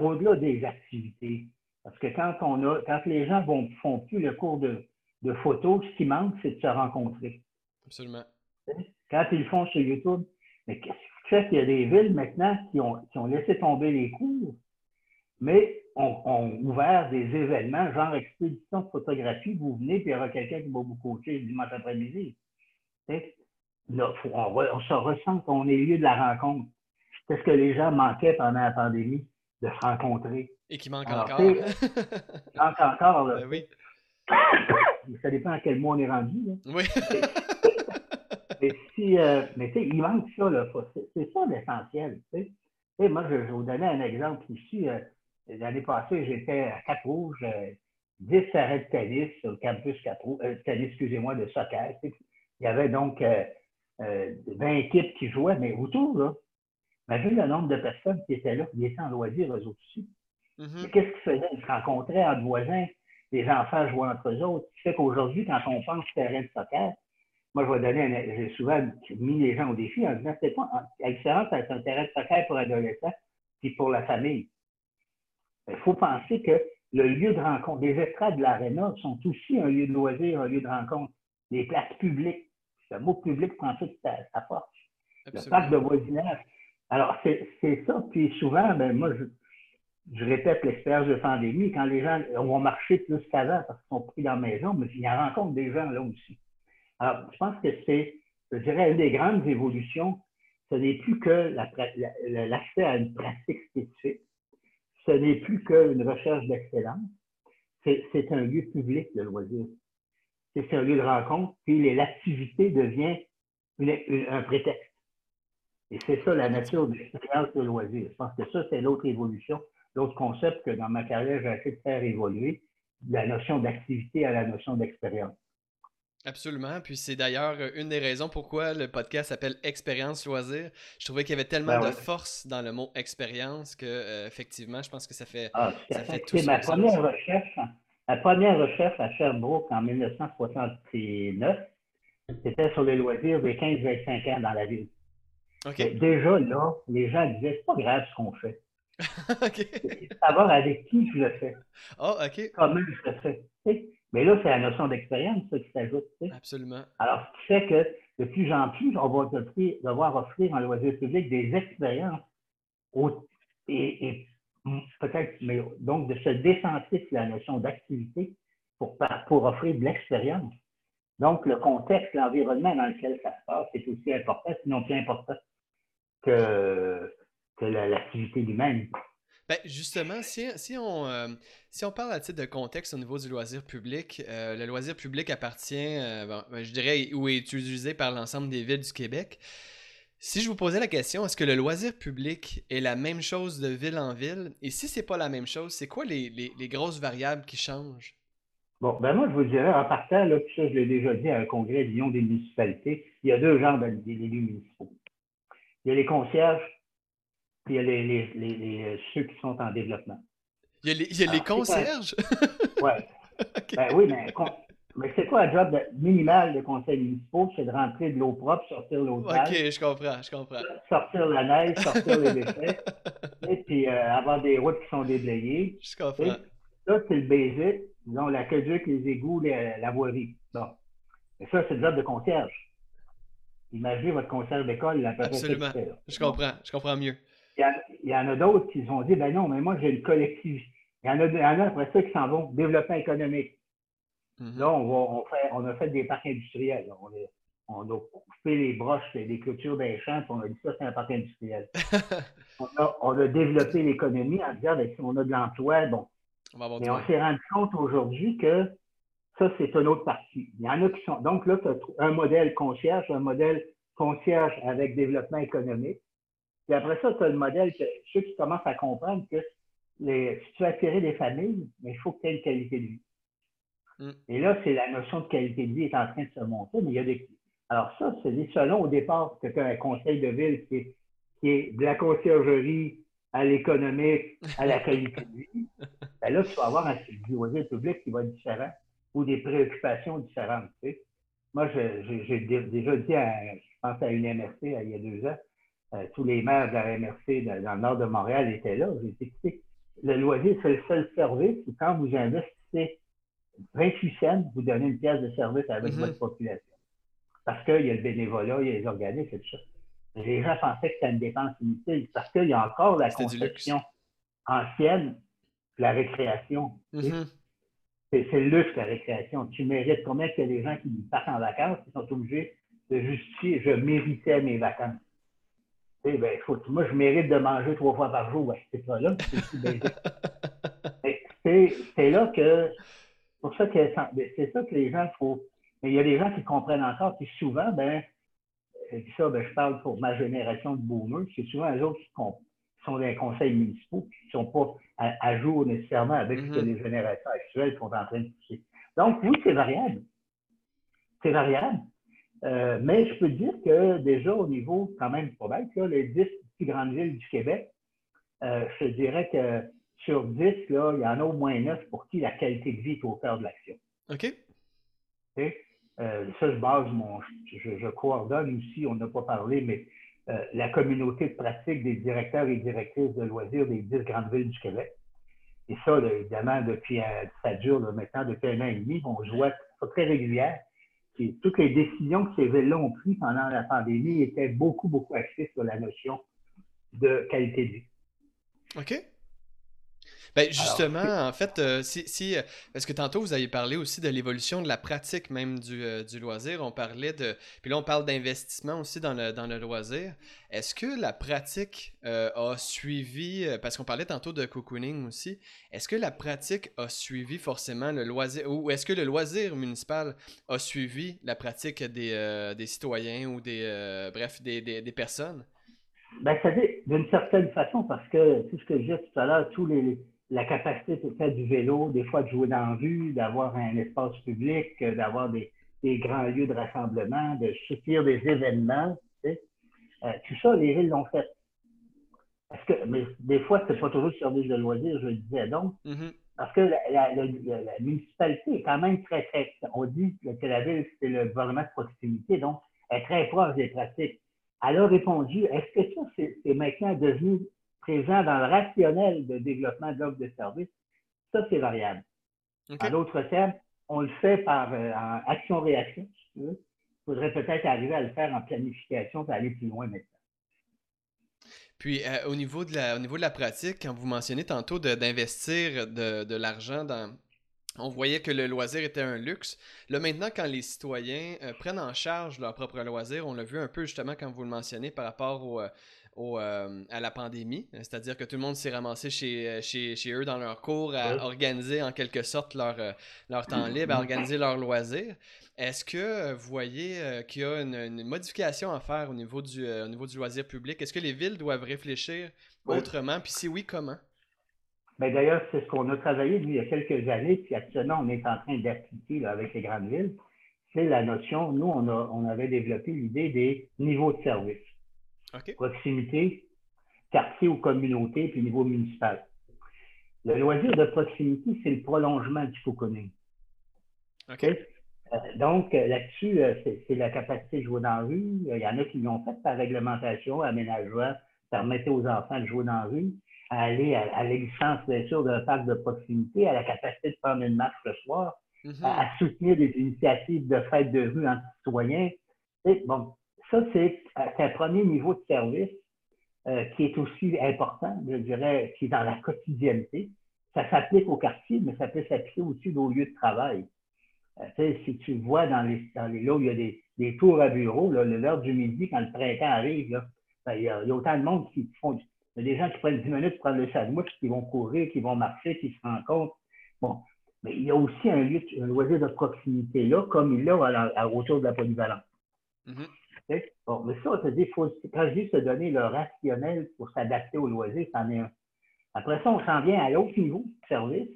au-delà des activités. Parce que quand on a, quand les gens ne font plus le cours de, de photo, ce qui manque, c'est de se rencontrer. Absolument. Quand ils le font sur YouTube, mais qu'est-ce qui fait qu'il y a des villes maintenant qui ont, qui ont laissé tomber les cours, mais ont, ouvert des événements, genre expédition de photographie, vous venez, puis il y aura quelqu'un qui va vous coacher le dimanche après-midi. On, on, se ressent qu'on est lieu de la rencontre. C'est ce que les gens manquaient pendant la pandémie de se rencontrer? Et qui manque encore. il manque encore. Là. Ben oui. Ça dépend à quel mois on est rendu. Là. Oui. mais si, euh, mais tu sais, il manque ça. Là. C'est ça l'essentiel. Tu sais. moi, je, vais vous donner un exemple ici. Euh, l'année passée, j'étais à Cap-Rouge, 10 euh, arrêts de tennis sur le campus Cap-Rouge, tennis, excusez-moi, de soccer. Il y avait donc 20 équipes qui jouaient, mais autour, là, Imagine le nombre de personnes qui étaient là, qui étaient en loisir eux aussi. Mm-hmm. Qu'est-ce qu'ils faisaient? Ils se rencontraient entre voisins, les enfants jouaient entre eux autres. Ce qui fait qu'aujourd'hui, quand on pense terrain de soccer, moi, je vais donner, j'ai souvent mis les gens au défi en disant, c'est pas, la différence entre un terrain de soccer pour adolescents et pour la famille. Il faut penser que le lieu de rencontre, les estrades de l'aréna sont aussi un lieu de loisir, un lieu de rencontre. Les places publiques Le mot public prend toute sa, force. Le parc de voisinage. Alors, c'est ça. Puis souvent, ben, moi, je, je répète l'expérience de pandémie, quand les gens vont marcher plus qu'avant parce qu'ils sont pris dans la maison, mais il y en rencontre des gens là aussi. Alors, je pense que c'est, je dirais, une des grandes évolutions. Ce n'est plus que l'accès à une pratique spécifique. Ce n'est plus qu'une recherche d'excellence. C'est un lieu public de loisir. C'est un lieu de rencontre, puis l'activité devient un prétexte. Et c'est ça la nature de l'expérience de loisir. Je pense que ça, c'est l'autre évolution l'autre concept que dans ma carrière, j'ai essayé de faire évoluer, la notion d'activité à la notion d'expérience. Absolument. Puis c'est d'ailleurs une des raisons pourquoi le podcast s'appelle Expérience Loisir. Je trouvais qu'il y avait tellement ben de force dans le mot expérience que euh, effectivement, je pense que ça fait, ah, ça fait tout ma première recherche. Ma première recherche à Sherbrooke en 1969, c'était sur les loisirs des 15-25 ans dans la ville. Déjà là, les gens disaient c'est pas grave ce qu'on fait. OK. savoir avec qui je le fais. Oh, OK. Comment je le fais. Mais là, c'est la notion d'expérience qui s'ajoute. Absolument. Alors, ce qui fait que de plus en plus, on va devoir offrir en loisir public des expériences et, peut-être, mais donc de se sur la notion d'activité pour, pour offrir de l'expérience. Donc, le contexte, l'environnement dans lequel ça se passe est aussi important, sinon plus important que que l'activité lui-même. Ben justement, si, on, euh, si on parle à titre de contexte au niveau du loisir public, euh, le loisir public appartient, euh, ben, je dirais, ou est utilisé par l'ensemble des villes du Québec. Si je vous posais la question, est-ce que le loisir public est la même chose de ville en ville? Et si c'est pas la même chose, c'est quoi les, les, les, grosses variables qui changent? Bon, ben moi, je vous dirais, en partant, là, puis ça, je l'ai déjà dit à un congrès d'union des municipalités, il y a deux genres d'élus municipaux. Il y a les concierges puis il y a les, euh, ceux qui sont en développement. Il y a les, il y a les concierges? Oui. Ben oui, mais, mais c'est quoi le job minimal des conseils municipaux? C'est de rentrer de l'eau propre, sortir l'eau sale. OK, je comprends, je comprends. Sortir la neige, sortir les déchets, et puis euh, avoir des routes qui sont déblayées. Je comprends. ça, c'est le basic. Disons, l'aqueduc, les égouts, la voirie. Bon. Mais ça, c'est le job de concierge. Imaginez votre concierge d'école, peu Absolument. Je comprends, je comprends mieux il y, en a d'autres qui ont dit, ben non, mais moi, j'ai une collectivité. Il y en a, il y en a après ça qui s'en vont, développement économique. Mm-hmm. Là, on, va, on, fait, on a fait des parcs industriels. On, a, coupé les broches et les clôtures des champs, puis on a dit ça, c'est un parc industriel. on, a, développé l'économie en disant, ben, si on a de l'emploi, bon. On Mais on s'est rendu compte aujourd'hui que ça, c'est une autre partie. Il y en a qui sont. Donc là, tu as un modèle concierge, un modèle concierge avec développement économique. Puis après ça, tu as le modèle que ceux qui commencent à comprendre que les, si tu veux attirer des familles, mais il faut que tu aies une qualité de vie. Mm. Et là, c'est la notion de qualité de vie est en train de se monter, mais il y a des. Alors, ça, c'est selon au départ que tu as un conseil de ville qui est, qui est de la conciergerie à l'économique, à la qualité de vie. Ben là, tu vas avoir un loisir public qui va être différent ou des préoccupations différentes. Tu sais. Moi, j'ai déjà dit, à, je pense à une MRC il y a deux ans, euh, tous les maires de la MRC dans, le nord de Montréal étaient là. J'ai dit, écoutez, le loisir, c'est le seul service où quand vous investissez 28 cents, vous donnez une pièce de service avec votre population. Parce qu'il y a le bénévolat, il y a les organismes et tout ça. Les gens pensaient que c'était une dépense inutile parce qu'il y a encore la conception ancienne la récréation. Mm-hmm. C'est le luxe, la récréation. Tu mérites combien a des gens qui partent en vacances, qui sont obligés de justifier je méritais mes vacances. Eh ben, moi, je mérite de manger trois fois par jour. c'est pas là. C'est là que. Pour ça que ben, c'est ça que les gens faut. Mais il y a des gens qui comprennent encore, puis souvent, ben, ça, ben, je parle pour ma génération de boomers, c'est souvent les autres qui, sont dans les conseils municipaux, qui ne sont pas à, jour nécessairement avec ce que mm-hmm. les générations actuelles sont en train de pousser. Donc, oui, c'est variable. C'est variable. Euh, mais je peux dire que déjà au niveau quand même probable, les 10 plus grandes villes du Québec, euh, je dirais que sur 10, là, il y en a au moins 9 pour qui la qualité de vie est au cœur de l'action. OK. Euh, ça, je base mon. Je, coordonne aussi, on n'a pas parlé, mais la communauté de pratique des directeurs et directrices de loisirs des 10 grandes villes du Québec. Et ça, évidemment, depuis, ça dure maintenant depuis un an et demi, on voit très régulière toutes les décisions que ces villes-là ont prises pendant la pandémie étaient beaucoup, beaucoup axées sur la notion de qualité de vie. OK. Ben justement, en fait, euh, si, si, euh, parce que tantôt vous avez parlé aussi de l'évolution de la pratique même du, euh, du, loisir, on parlait de, puis là on parle d'investissement aussi dans le, dans le loisir. Est-ce que la pratique a suivi, parce qu'on parlait tantôt de cocooning aussi, est-ce que la pratique a suivi forcément le loisir, ou est-ce que le loisir municipal a suivi la pratique des, des citoyens ou des, bref, des, des, des personnes? Ben, ça d'une certaine façon, parce que tout ce que je disais tout à l'heure, tous les, la capacité de faire du vélo, des fois de jouer dans la rue, d'avoir un espace public, euh, d'avoir des, grands lieux de rassemblement, de soutenir des événements. Tu sais. Euh, tout ça, les villes l'ont fait. Parce que, mais des fois, ce n'est pas toujours le service de loisirs, je le disais donc. Mm-hmm. Parce que la, municipalité est quand même très, très. On dit que la ville, c'est le gouvernement de proximité, donc elle est très proche des pratiques. Elle a répondu est-ce que ça, c'est maintenant devenu présent dans le rationnel de développement de l'offre de service, ça, c'est variable. En d'autres termes, on le fait par euh, action-réaction, Il faudrait peut-être arriver à le faire en planification pour aller plus loin maintenant. Puis euh, au, niveau de la, au niveau de la pratique, quand vous mentionnez tantôt d'investir de, l'argent dans, on voyait que le loisir était un luxe. Là, maintenant, quand les citoyens euh, prennent en charge leur propre loisir, on l'a vu un peu justement quand vous le mentionnez par rapport au, euh, à la pandémie, c'est-à-dire que tout le monde s'est ramassé chez, euh, chez, chez, eux dans leur cours à organiser en quelque sorte leur, euh, leur temps libre, à organiser leurs loisirs. Est-ce que vous voyez qu'il y a une, modification à faire au niveau du, au niveau du loisir public? Est-ce que les villes doivent réfléchir autrement? Puis si oui, comment? Ben D'ailleurs, c'est ce qu'on a travaillé il y a quelques années, puis actuellement, on est en train d'appliquer avec les grandes villes. C'est la notion, nous, on, a, on avait développé l'idée des niveaux de service. Proximité, quartier ou communauté, puis niveau municipal. Le loisir de proximité, c'est le prolongement du cocooning. OK. Euh, donc, euh, là-dessus, euh, c'est la capacité de jouer dans la rue. Il y en a qui l'ont fait par réglementation, aménagement, permettait aux enfants de jouer dans la rue, à aller à, l'existence, bien sûr, d'un parc de proximité, à la capacité de prendre une marche le soir, mm-hmm. à, soutenir des initiatives de fêtes de rue entre citoyens. Et, bon, ça, c'est un premier niveau de service euh, qui est aussi important, je dirais, qui est dans la quotidienneté. Ça s'applique au quartier, mais ça peut s'appliquer aussi aux lieux de travail. Euh, si tu vois dans les, dans les là où il y a des, des tours à bureau, l'heure du midi, quand le printemps arrive, ben, il, y a, autant de monde qui font. Il y a des gens qui prennent 10 minutes pour prendre le sandwich, qui vont courir, qui vont marcher, qui se rencontrent. Bon. Mais il y a aussi un lieu, un loisir de proximité là, comme il y a à, autour de la polyvalence. Bon, mais ça, ça dit, faut, quand je dis se donner le rationnel pour s'adapter au loisir, c'en est un. Après ça, on s'en vient à l'autre niveau de service,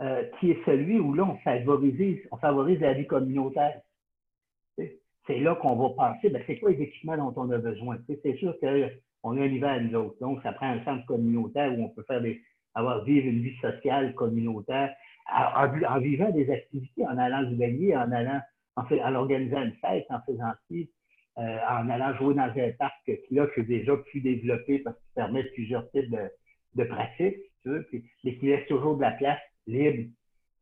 euh, qui est celui où là, on favorise, on favorise la vie communautaire. C'est là qu'on va penser, ben, c'est quoi les équipements dont on a besoin? C'est sûr qu'on a un niveau à nous autres. Donc, ça prend un centre communautaire où on peut faire des, avoir vivre une vie sociale communautaire, en, vivant des activités, en allant se baigner, en allant en, en organisant une fête, en faisant ci, euh, en allant jouer dans un parc qui, là, est déjà plus développé parce qu'il permet plusieurs types de, pratiques, tu veux, mais qui laisse toujours de la place libre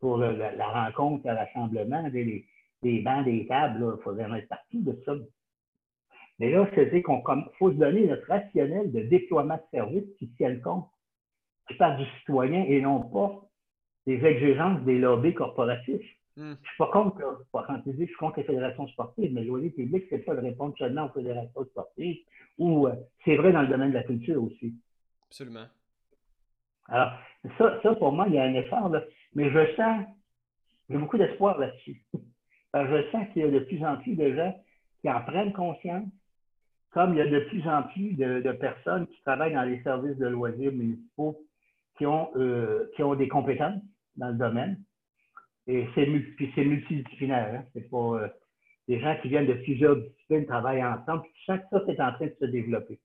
pour la, rencontre, le rassemblement, des, des bancs, des tables, il faudrait mettre partout de ça. Mais là, c'est qu'on faut se donner notre rationnel de déploiement de services qui tient compte, qui parle du citoyen et non pas des exigences des lobbies corporatifs. Hmm. Je ne suis pas contre, quand je suis contre les fédérations sportives, mais le loyer public, c'est pas de répondre seulement aux fédérations sportives, ou euh, c'est vrai dans le domaine de la culture aussi. Absolument. Alors, ça, ça, pour moi, il y a un effort, là, mais je sens, j'ai beaucoup d'espoir là-dessus. je sens qu'il y a de plus en plus de gens qui en prennent conscience, comme il y a de plus en plus de, personnes qui travaillent dans les services de loisirs municipaux qui ont, euh, qui ont des compétences dans le domaine et c'est multidisciplinaire. Hein? C'est pas euh, des gens qui viennent de plusieurs disciplines travaillent ensemble. Puis chaque ça, c'est en train de se développer.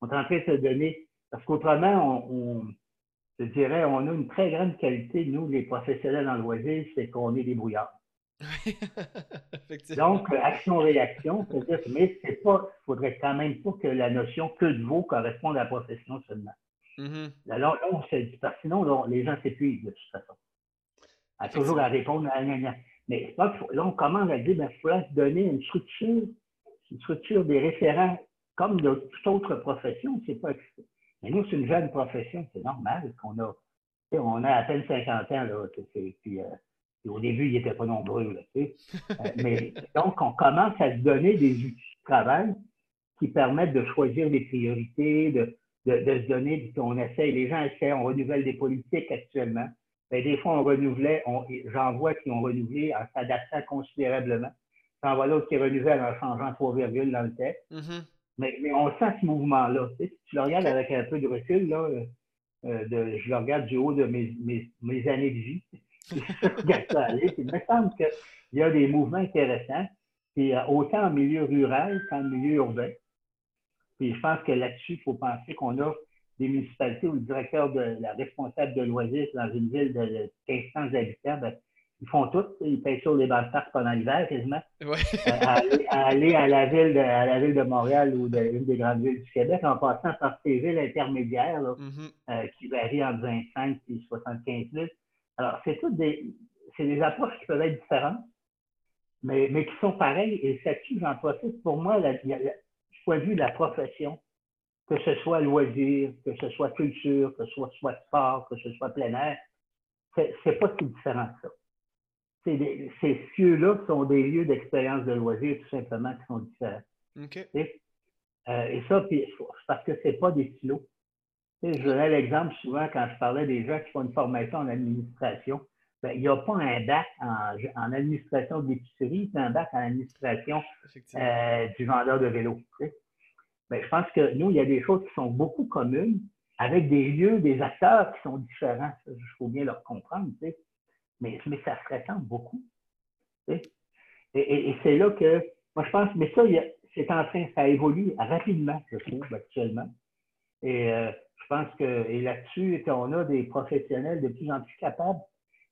On est en train de se donner. Parce qu'autrement, on, je dirais, on a une très grande qualité, nous, les professionnels en loisir, c'est qu'on est des brouillards. Donc, action-réaction, c'est-à-dire, mais c'est pas, il faudrait quand même pas que la notion que de vous corresponde à la profession seulement. Mm-hmm. Alors là, on se dit, parce que sinon, les gens s'épuisent de toute façon toujours à répondre à Mais Mais là, on commence à dire, ben, il faudrait se donner une structure, une structure des référents, comme de toute autre profession. C'est pas Mais nous, c'est une jeune profession, c'est normal qu'on a. On a à peine 50 ans, là. Puis, euh, au début, ils n'étaient pas nombreux, euh, mais donc, on commence à se donner des outils de travail qui permettent de choisir des priorités, de, de, se donner, on essaie, les gens essaient, on renouvelle des politiques actuellement. Ben, des fois, on renouvelait, j'en vois qui ont renouvelé en s'adaptant considérablement. J'en vois d'autres qui renouvellent en changeant trois virgules dans le texte. Mm-hmm. mais, mais, on sent ce mouvement-là. Tu si tu le regardes avec un peu de recul, là, euh, euh, de, je le regarde du haut de mes, mes, mes années de vie. je regarde ça aller. Il me semble qu'il y a des mouvements intéressants, puis, euh, autant en milieu rural qu'en milieu urbain. Puis je pense que là-dessus, il faut penser qu'on a des municipalités où le directeur de la responsable de loisirs dans une ville de 1500 habitants, ben, ils font tout. Ils payent sur les de pendant l'hiver quasiment. Euh, à, aller, à, la ville de, à la ville de Montréal ou de, une des grandes villes du Québec en passant par ces villes intermédiaires mm-hmm. euh, qui varient entre 25 et 75 000. Alors, c'est toutes des, c'est des approches qui peuvent être différentes, mais, mais qui sont pareilles. Et là-dessus, j'en profite. Pour moi, la, point de vue de la profession, que ce soit loisir, que ce soit culture, que ce soit, soit sport, que ce soit plein air, c'est pas si différent que ça. ces lieux-là sont des lieux d'expérience de loisir, tout simplement, qui sont différents. Euh, et ça, c'est parce que c'est pas des stylos. je donnais l'exemple souvent quand je parlais des gens qui font une formation en administration. Ben, il n'y a pas un bac en, en administration d'épicerie, c'est un bac en administration euh, du vendeur de vélo. Ben, je pense que nous, il y a des choses qui sont beaucoup communes avec des lieux, des acteurs qui sont différents. Il faut bien leur comprendre, mais, mais ça se ressemble beaucoup. Et, c'est là que, moi, je pense, mais ça, c'est en train, ça évolue rapidement, je trouve, actuellement. Et euh, je pense que, là-dessus, on a des professionnels de plus en plus capables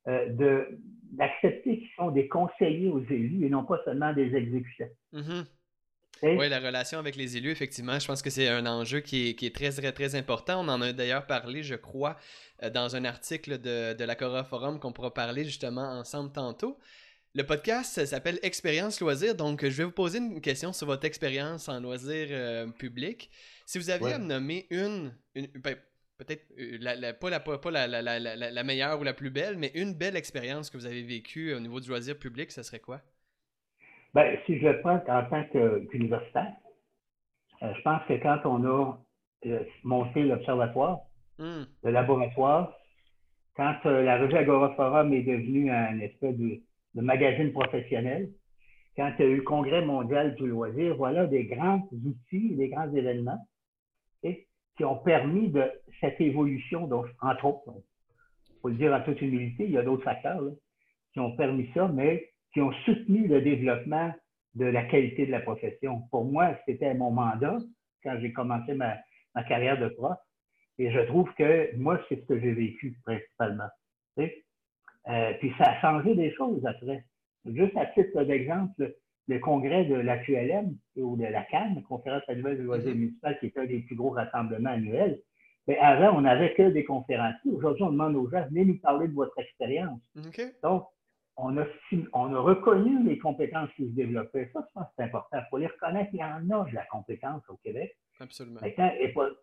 euh, d'accepter qu'ils sont des conseillers aux élus et non pas seulement des exécutants. Mm-hmm. Oui, la relation avec les élus, effectivement, je pense que c'est un enjeu qui est, très, très, très important. On en a d'ailleurs parlé, je crois, euh, dans un article de, de l'Acora Forum qu'on pourra parler justement ensemble tantôt. Le podcast s'appelle Expérience loisir, donc je vais vous poser une question sur votre expérience en loisir euh, public. Si vous aviez à me nommer une, ben, peut-être euh, la, pas, la, pas la, la, meilleure ou la plus belle, mais une belle expérience que vous avez vécue au niveau du loisir public, ce serait quoi? Ben, si je le prends en tant qu'universitaire, euh, je pense que quand on a euh, monté l'observatoire, hmm. le laboratoire, quand la revue Agora Forum est devenue un espèce de, magazine professionnel, quand il y a eu le Congrès mondial du loisir, voilà des grands outils, des grands événements qui ont permis de cette évolution, donc, entre autres, il faut le dire en toute humilité, il y a d'autres facteurs qui ont permis ça, mais qui ont soutenu le développement de la qualité de la profession. Pour moi, c'était mon mandat quand j'ai commencé ma, carrière de prof. Et je trouve que moi, c'est ce que j'ai vécu principalement. Euh, puis ça a changé des choses après. Juste à titre d'exemple, le congrès de la QLM ou de la CAN, Conférence annuelle de loisirs mm-hmm. municipal, qui est un des plus gros rassemblements annuels, mais avant, on n'avait que des conférenciers. Aujourd'hui, on demande aux gens, venez nous parler de votre expérience. Donc, on a, on a reconnu les compétences qui se développaient. Ça, je pense que c'est important. Il faut les reconnaître. Il y en a de la compétence au Québec. Absolument.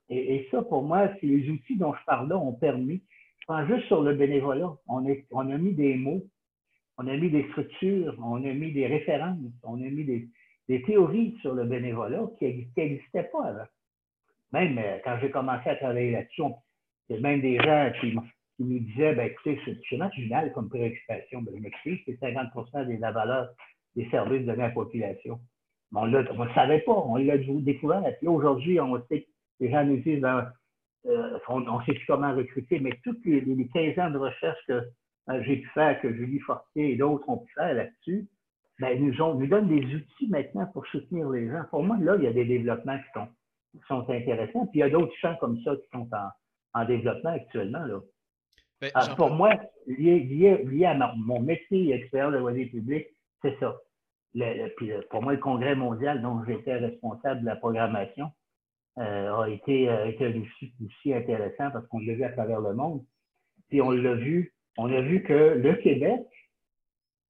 Et, ça, pour moi, c'est les outils dont je parle là ont permis. Je pense juste sur le bénévolat. On, on a mis des mots on a mis des structures, on a mis des références, on a mis des, théories sur le bénévolat qui n'existaient pas avant. Même euh, quand j'ai commencé à travailler là-dessus, il y a même des gens qui, nous disaient ben, écoutez, c'est marginal comme préoccupation. Ben, je m'excuse, c'est 50 de la valeur des services donnés à la population. on ne le savait pas, on l'a découvert. Puis aujourd'hui, on sait, les gens nous disent ben, euh, on ne sait plus comment recruter, mais tous les, les 15 ans de recherche que euh, j'ai pu faire, que Julie Fortier et d'autres ont pu faire là-dessus, ben, nous, nous donnent des outils maintenant pour soutenir les gens. Pour moi, là, il y a des développements qui sont, sont intéressants. Puis il y a d'autres champs comme ça qui sont en, développement actuellement. Là. Ben, ah, pour moi, lié, lié, à mon métier expert de loisirs publics, c'est ça. puis, euh, pour moi, le Congrès mondial dont j'étais responsable de la programmation euh, a été, été aussi intéressant parce qu'on l'a vu à travers le monde. Puis on l'a vu on a vu que le Québec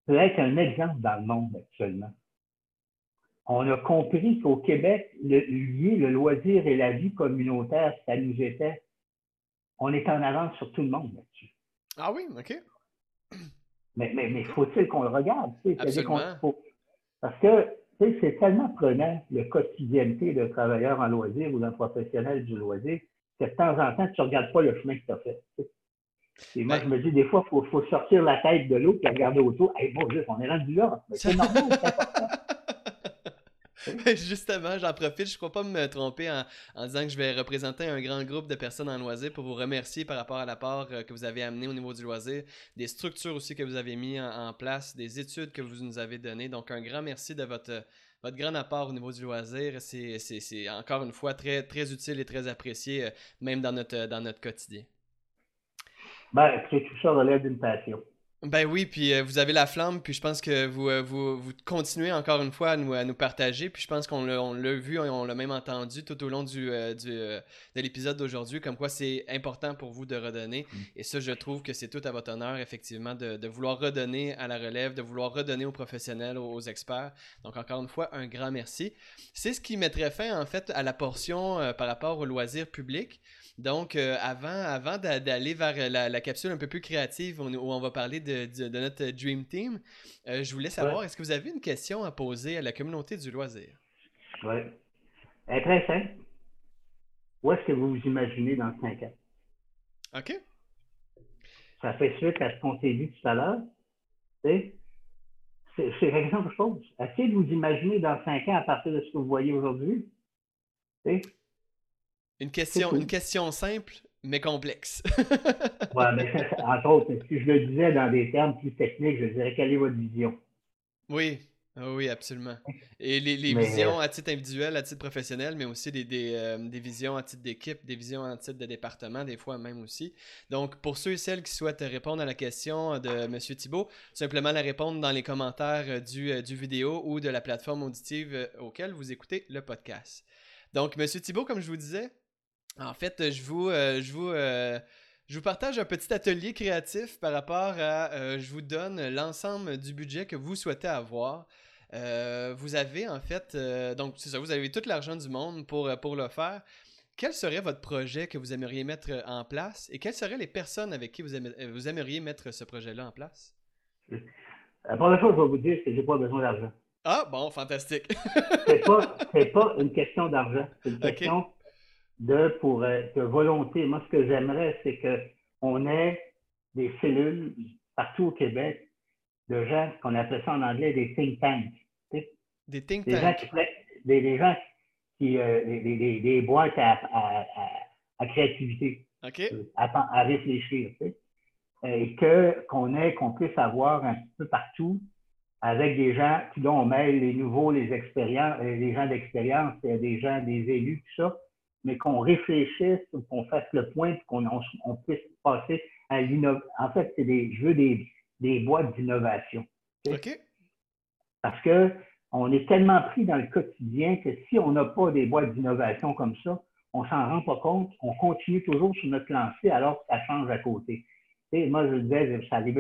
peut être un exemple dans le monde actuellement. On a compris qu'au Québec, le, lier le loisir et la vie communautaire, ça nous était, on est en avance sur tout le monde là-dessus. Ah oui, OK. Mais, mais, mais faut-il qu'on le regarde? Absolument. Parce que c'est tellement prenant, le quotidienneté d'un travailleur en loisir ou d'un professionnel du loisir, que de temps en temps, tu ne regardes pas le chemin que tu as fait. Et moi, ben je me dis, des fois, il faut, sortir la tête de l'eau et regarder autour. Hey, bon, on est rendu là. C'est normal, Justement, j'en profite. Je ne crois pas me tromper en, disant que je vais représenter un grand groupe de personnes en loisir pour vous remercier par rapport à l'apport euh, que vous avez amené au niveau du loisir, des structures aussi que vous avez mis en, place, des études que vous nous avez données. Donc, un grand merci de votre, votre grand apport au niveau du loisir. C'est encore une fois très, très utile et très apprécié, euh, même dans notre, dans notre quotidien. Ben, tout ça relève d'une passion. Ben oui, puis euh, vous avez la flamme, puis je pense que vous, euh, vous, vous, continuez encore une fois à nous, à nous partager, puis je pense qu'on l'a vu, on l'a même entendu tout au long du, euh, du de l'épisode d'aujourd'hui, comme quoi c'est important pour vous de redonner. Mm. Et ça, je trouve que c'est tout à votre honneur, effectivement, de, de, vouloir redonner à la relève, de vouloir redonner aux professionnels, aux, experts. Donc, encore une fois, un grand merci. C'est ce qui mettrait fin, en fait, à la portion par rapport au loisir public. Donc, euh, avant, avant d'aller vers la, capsule un peu plus créative où on, va parler de, notre Dream Team, euh, je voulais savoir, est-ce que vous avez une question à poser à la communauté du loisir? Oui. très simple. Où est-ce que vous vous imaginez dans 5 ans? OK. Ça fait suite à ce qu'on s'est dit tout à l'heure. C'est la question que je pose. Essayez de vous imaginer dans 5 ans à partir de ce que vous voyez aujourd'hui. Une question, une question simple, mais complexe. oui, mais entre autres, si je le disais dans des termes plus techniques, je dirais quelle est votre vision? Oui, ah oui, absolument. Et les, visions euh, à titre individuel, à titre professionnel, mais aussi des, des, euh, des visions à titre d'équipe, des visions à titre de département, des fois même aussi. Donc, pour ceux et celles qui souhaitent répondre à la question de M. Thibault, simplement la répondre dans les commentaires du, du vidéo ou de la plateforme auditive auquel vous écoutez le podcast. Donc, M. Thibault, comme je vous disais, en fait, je vous, euh, je vous, euh, je vous partage un petit atelier créatif par rapport à, euh, je vous donne l'ensemble du budget que vous souhaitez avoir. vous avez en fait, donc c'est ça, vous avez tout l'argent du monde pour, pour le faire. Quel serait votre projet que vous aimeriez mettre en place et quelles seraient les personnes avec qui vous, vous aimeriez mettre ce projet-là en place? La première chose, je vais vous dire, c'est que j'ai pas besoin d'argent. Ah, bon, fantastique. c'est pas, pas une question d'argent. C'est une question de, pour, euh, de volonté. Moi, ce que j'aimerais, c'est qu'on ait des cellules partout au Québec de gens, qu'on appelle ça en anglais des think tanks. Des think tanks. Des gens qui, des, gens qui euh, des, des, boîtes à, à, à, créativité, euh, à, réfléchir. Et que, qu'on ait, qu'on puisse avoir un peu partout avec des gens, dont on mêle les nouveaux, les expériences, les gens d'expérience, des gens, des élus, tout ça, mais qu'on réfléchisse, qu'on fasse le point, qu'on on, puisse passer à l'innovation. En fait, c'est des, je veux des, des boîtes d'innovation. OK. Parce que on est tellement pris dans le quotidien que si on n'a pas des boîtes d'innovation comme ça, on s'en rend pas compte, on continue toujours sur notre lancée alors que ça change à côté. Et moi, je disais, ça vais,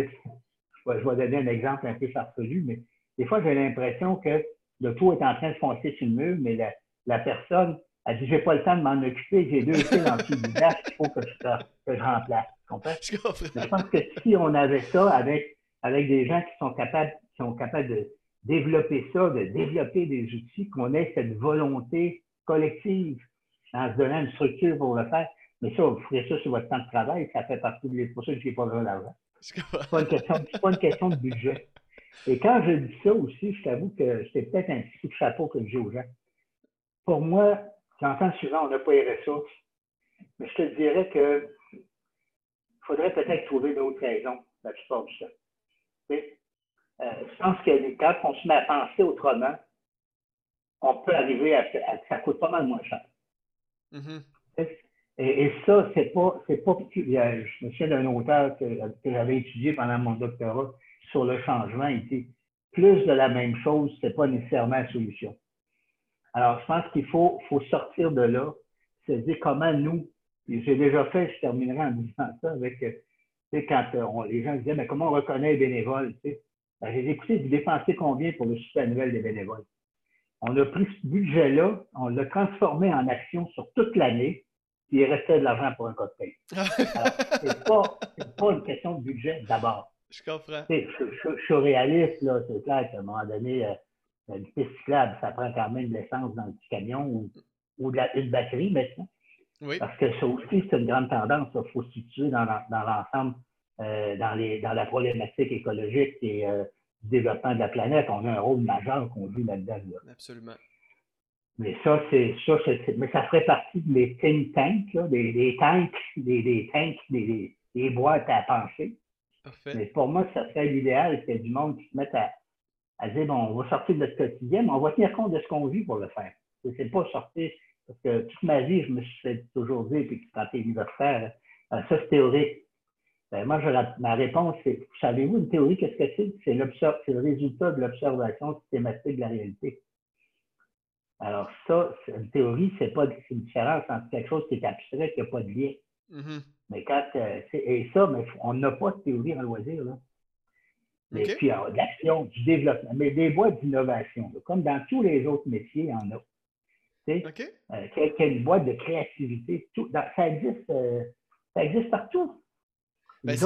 je vais donner un exemple un peu farfelu, mais des fois, j'ai l'impression que le tout est en train de foncer sur le mur, mais la, la personne elle dit, j'ai pas le temps de m'en occuper, j'ai deux fils en du il faut que je, que je remplace. Tu comprends? Je, je pense que si on avait ça avec, avec des gens qui sont capables, qui sont capables de développer ça, de développer des outils, qu'on ait cette volonté collective en se donnant une structure pour le faire. Mais ça, vous ferez ça sur votre temps de travail, ça fait partie de pour ça que je n'ai pas besoin d'argent. Ce n'est pas, pas, une question de budget. Et quand je dis ça aussi, je t'avoue que c'est peut-être un petit coup de chapeau que j'ai aux gens. Pour moi, J'entends souvent, on n'a pas les ressources. Mais je te dirais que faudrait peut-être trouver d'autres raisons la plupart du temps. Euh, je pense que quand on se met à penser autrement, on peut arriver à, à ça coûte pas mal moins cher. Mm-hmm. et, ça, c'est pas, c'est pas. Je me souviens d'un auteur que, que j'avais étudié pendant mon doctorat sur le changement. Il dit plus de la même chose, c'est pas nécessairement la solution. Alors, je pense qu'il faut, faut sortir de là, se dire comment nous, j'ai déjà fait, je terminerai en disant ça avec, euh, tu sais, quand euh, les gens disaient, mais comment on reconnaît les bénévoles, tu sais? Ben, j'ai écouté, vous dépensez combien pour le super annuel des bénévoles? On a pris ce budget-là, on l'a transformé en action sur toute l'année, puis il restait de l'argent pour un cocktail. c'est pas, pas une question de budget d'abord. Je comprends. Je, suis réaliste, là. C'est clair qu'à un moment donné, euh, une piste cyclable, ça prend quand même de l'essence dans le petit camion ou, ou de la, une batterie maintenant. Oui. Parce que ça aussi, c'est une grande tendance. Il faut se situer dans, l'ensemble, euh, dans, les, dans la problématique écologique et euh, du développement de la planète. On a un rôle majeur qu'on joue là-dedans. Absolument. Mais ça, c'est ça, mais ça ferait partie des think tanks, là, des, des tanks, des, des tanks, des, des, boîtes à penser. Parfait. Mais pour moi, ça serait l'idéal, c'est du monde qui se mette à, à dire bon, on va sortir de notre quotidien, mais on va tenir compte de ce qu'on vit pour le faire. C'est pas sortir parce que toute ma vie, je me suis fait toujours dire, puis quand tu es universitaire, euh, ça c'est théorique. Ben, moi, je, ma réponse, c'est savez-vous une théorie, qu'est-ce que c'est? C'est le résultat de l'observation systématique de la réalité. Alors, ça, une théorie, c'est pas une différence entre quelque chose qui est abstrait qui n'a pas de lien. Mm-hmm. Mais quand euh, et ça, mais on n'a pas de théorie en loisir, là. Mais puis, de l'action, du développement, mais des boîtes d'innovation. Comme dans tous les autres métiers, il y en a. Okay. Euh, une boîte de créativité. Tout, ça, existe, euh, ça existe partout. Ben,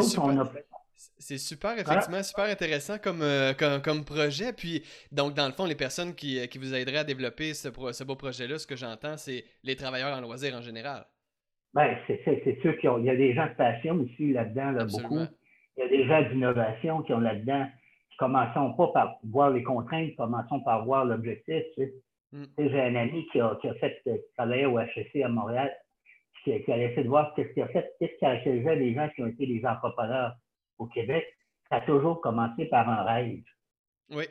c'est super, effectivement, super intéressant euh, comme, comme, projet. Puis, donc, dans le fond, les personnes qui, qui vous aideraient à développer ce, ce beau projet-là, ce que j'entends, c'est les travailleurs en loisirs en général. Ben, c'est sûr qu'il y a des gens de passion aussi là-dedans, là, beaucoup. Il y a des gens d'innovation qui ont là-dedans. Commençons pas par voir les contraintes, commençons par voir l'objectif. Tu sais. Mm. J'ai un ami qui a, qui a fait, qui travaillait au HEC à Montréal, qui, qui a essayé de voir qu'est-ce qu'il a fait, qu'est-ce qui caractérisait les gens qui ont été des entrepreneurs au Québec. Ça a toujours commencé par un rêve. Oui.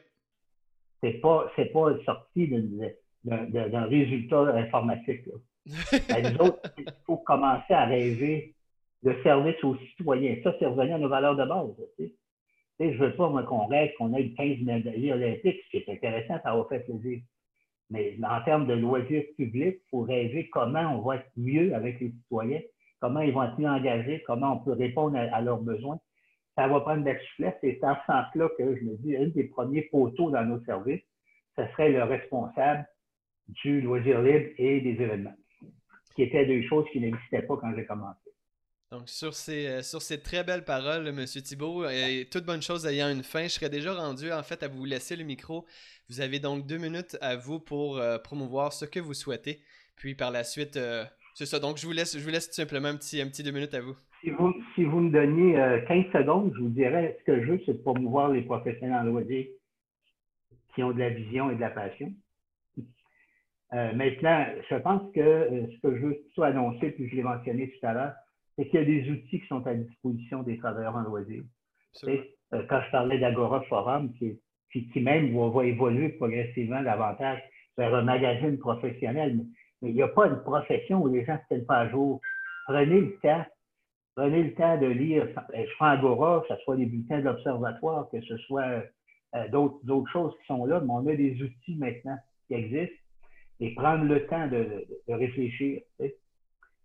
C'est pas, c'est pas sorti d'un résultat informatique. Ben, autres, il faut commencer à rêver de service aux citoyens. Ça, c'est revenu à nos valeurs de base. Tu sais. je ne veux pas qu'on rêve qu'on ait 15 médailles olympiques, ce qui est intéressant, ça va faire plaisir. Mais en termes de loisirs publics, il faut rêver comment on va être mieux avec les citoyens, comment ils vont être mieux engagés, comment on peut répondre à, leurs besoins. Ça va prendre de la souplesse. C'est en ce sens-là que je me dis, un des premiers poteaux dans nos services, ce serait le responsable du loisir libre et des événements, qui étaient deux choses qui n'existaient pas quand j'ai commencé. Donc, sur ces, euh, sur ces très belles paroles, M. Thibault, et toute bonne chose ayant une fin, je serais déjà rendu en fait à vous laisser le micro. Vous avez donc deux minutes à vous pour euh, promouvoir ce que vous souhaitez. Puis par la suite, euh, c'est ça. Donc, je vous laisse, je vous laisse tout simplement un petit, un petit deux minutes à vous. Si vous, si vous me donniez 15 secondes, je vous dirais ce que je veux, c'est de promouvoir les professionnels en loisirs qui ont de la vision et de la passion. maintenant, je pense que ce que je veux plutôt annoncer, puis je l'ai mentionné tout à l'heure, c'est qu'il y a des outils qui sont à disposition des travailleurs en loisirs. Euh, quand je parlais d'Agora Forum, qui, qui, même va, évoluer progressivement davantage vers un magazine professionnel, mais, il n'y a pas une profession où les gens ne se tiennent pas à jour. Prenez le temps, prenez le temps de lire. Je prends Agora, que ce soit des bulletins d'observatoire, que ce soit euh, d'autres choses qui sont là, mais on a des outils maintenant qui existent et prendre le temps de, réfléchir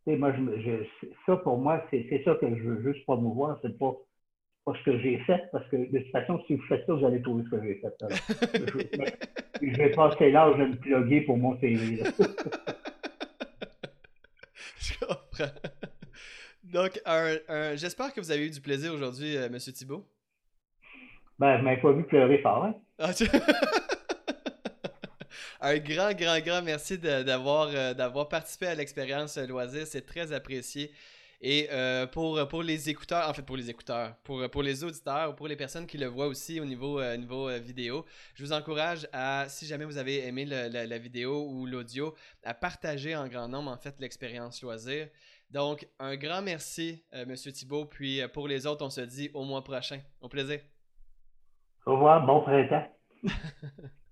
moi, je, ça pour moi, c'est ça que je veux juste promouvoir, c'est pas, pas ce que j'ai fait, parce que de toute façon, si vous faites ça, vous allez trouver ce que j'ai fait. je, je, vais passer l'âge de me plugger pour mon CV. je comprends. Donc, un, j'espère que vous avez eu du plaisir aujourd'hui, euh, M. Thibault. Ben, je m'avais pas vu pleurer fort. Hein? Ah, un grand, grand, grand merci d'avoir euh, d'avoir participé à l'expérience euh, loisir. C'est très apprécié. Et euh, pour, pour les écouteurs, en fait pour les écouteurs, pour, pour les auditeurs ou pour les personnes qui le voient aussi au niveau, niveau vidéo, je vous encourage à, si jamais vous avez aimé la, vidéo ou l'audio, à partager en grand nombre en fait l'expérience loisir. Donc, un grand merci, Monsieur Thibault. Puis pour les autres, on se dit au mois prochain. Au plaisir. Au revoir, bon printemps.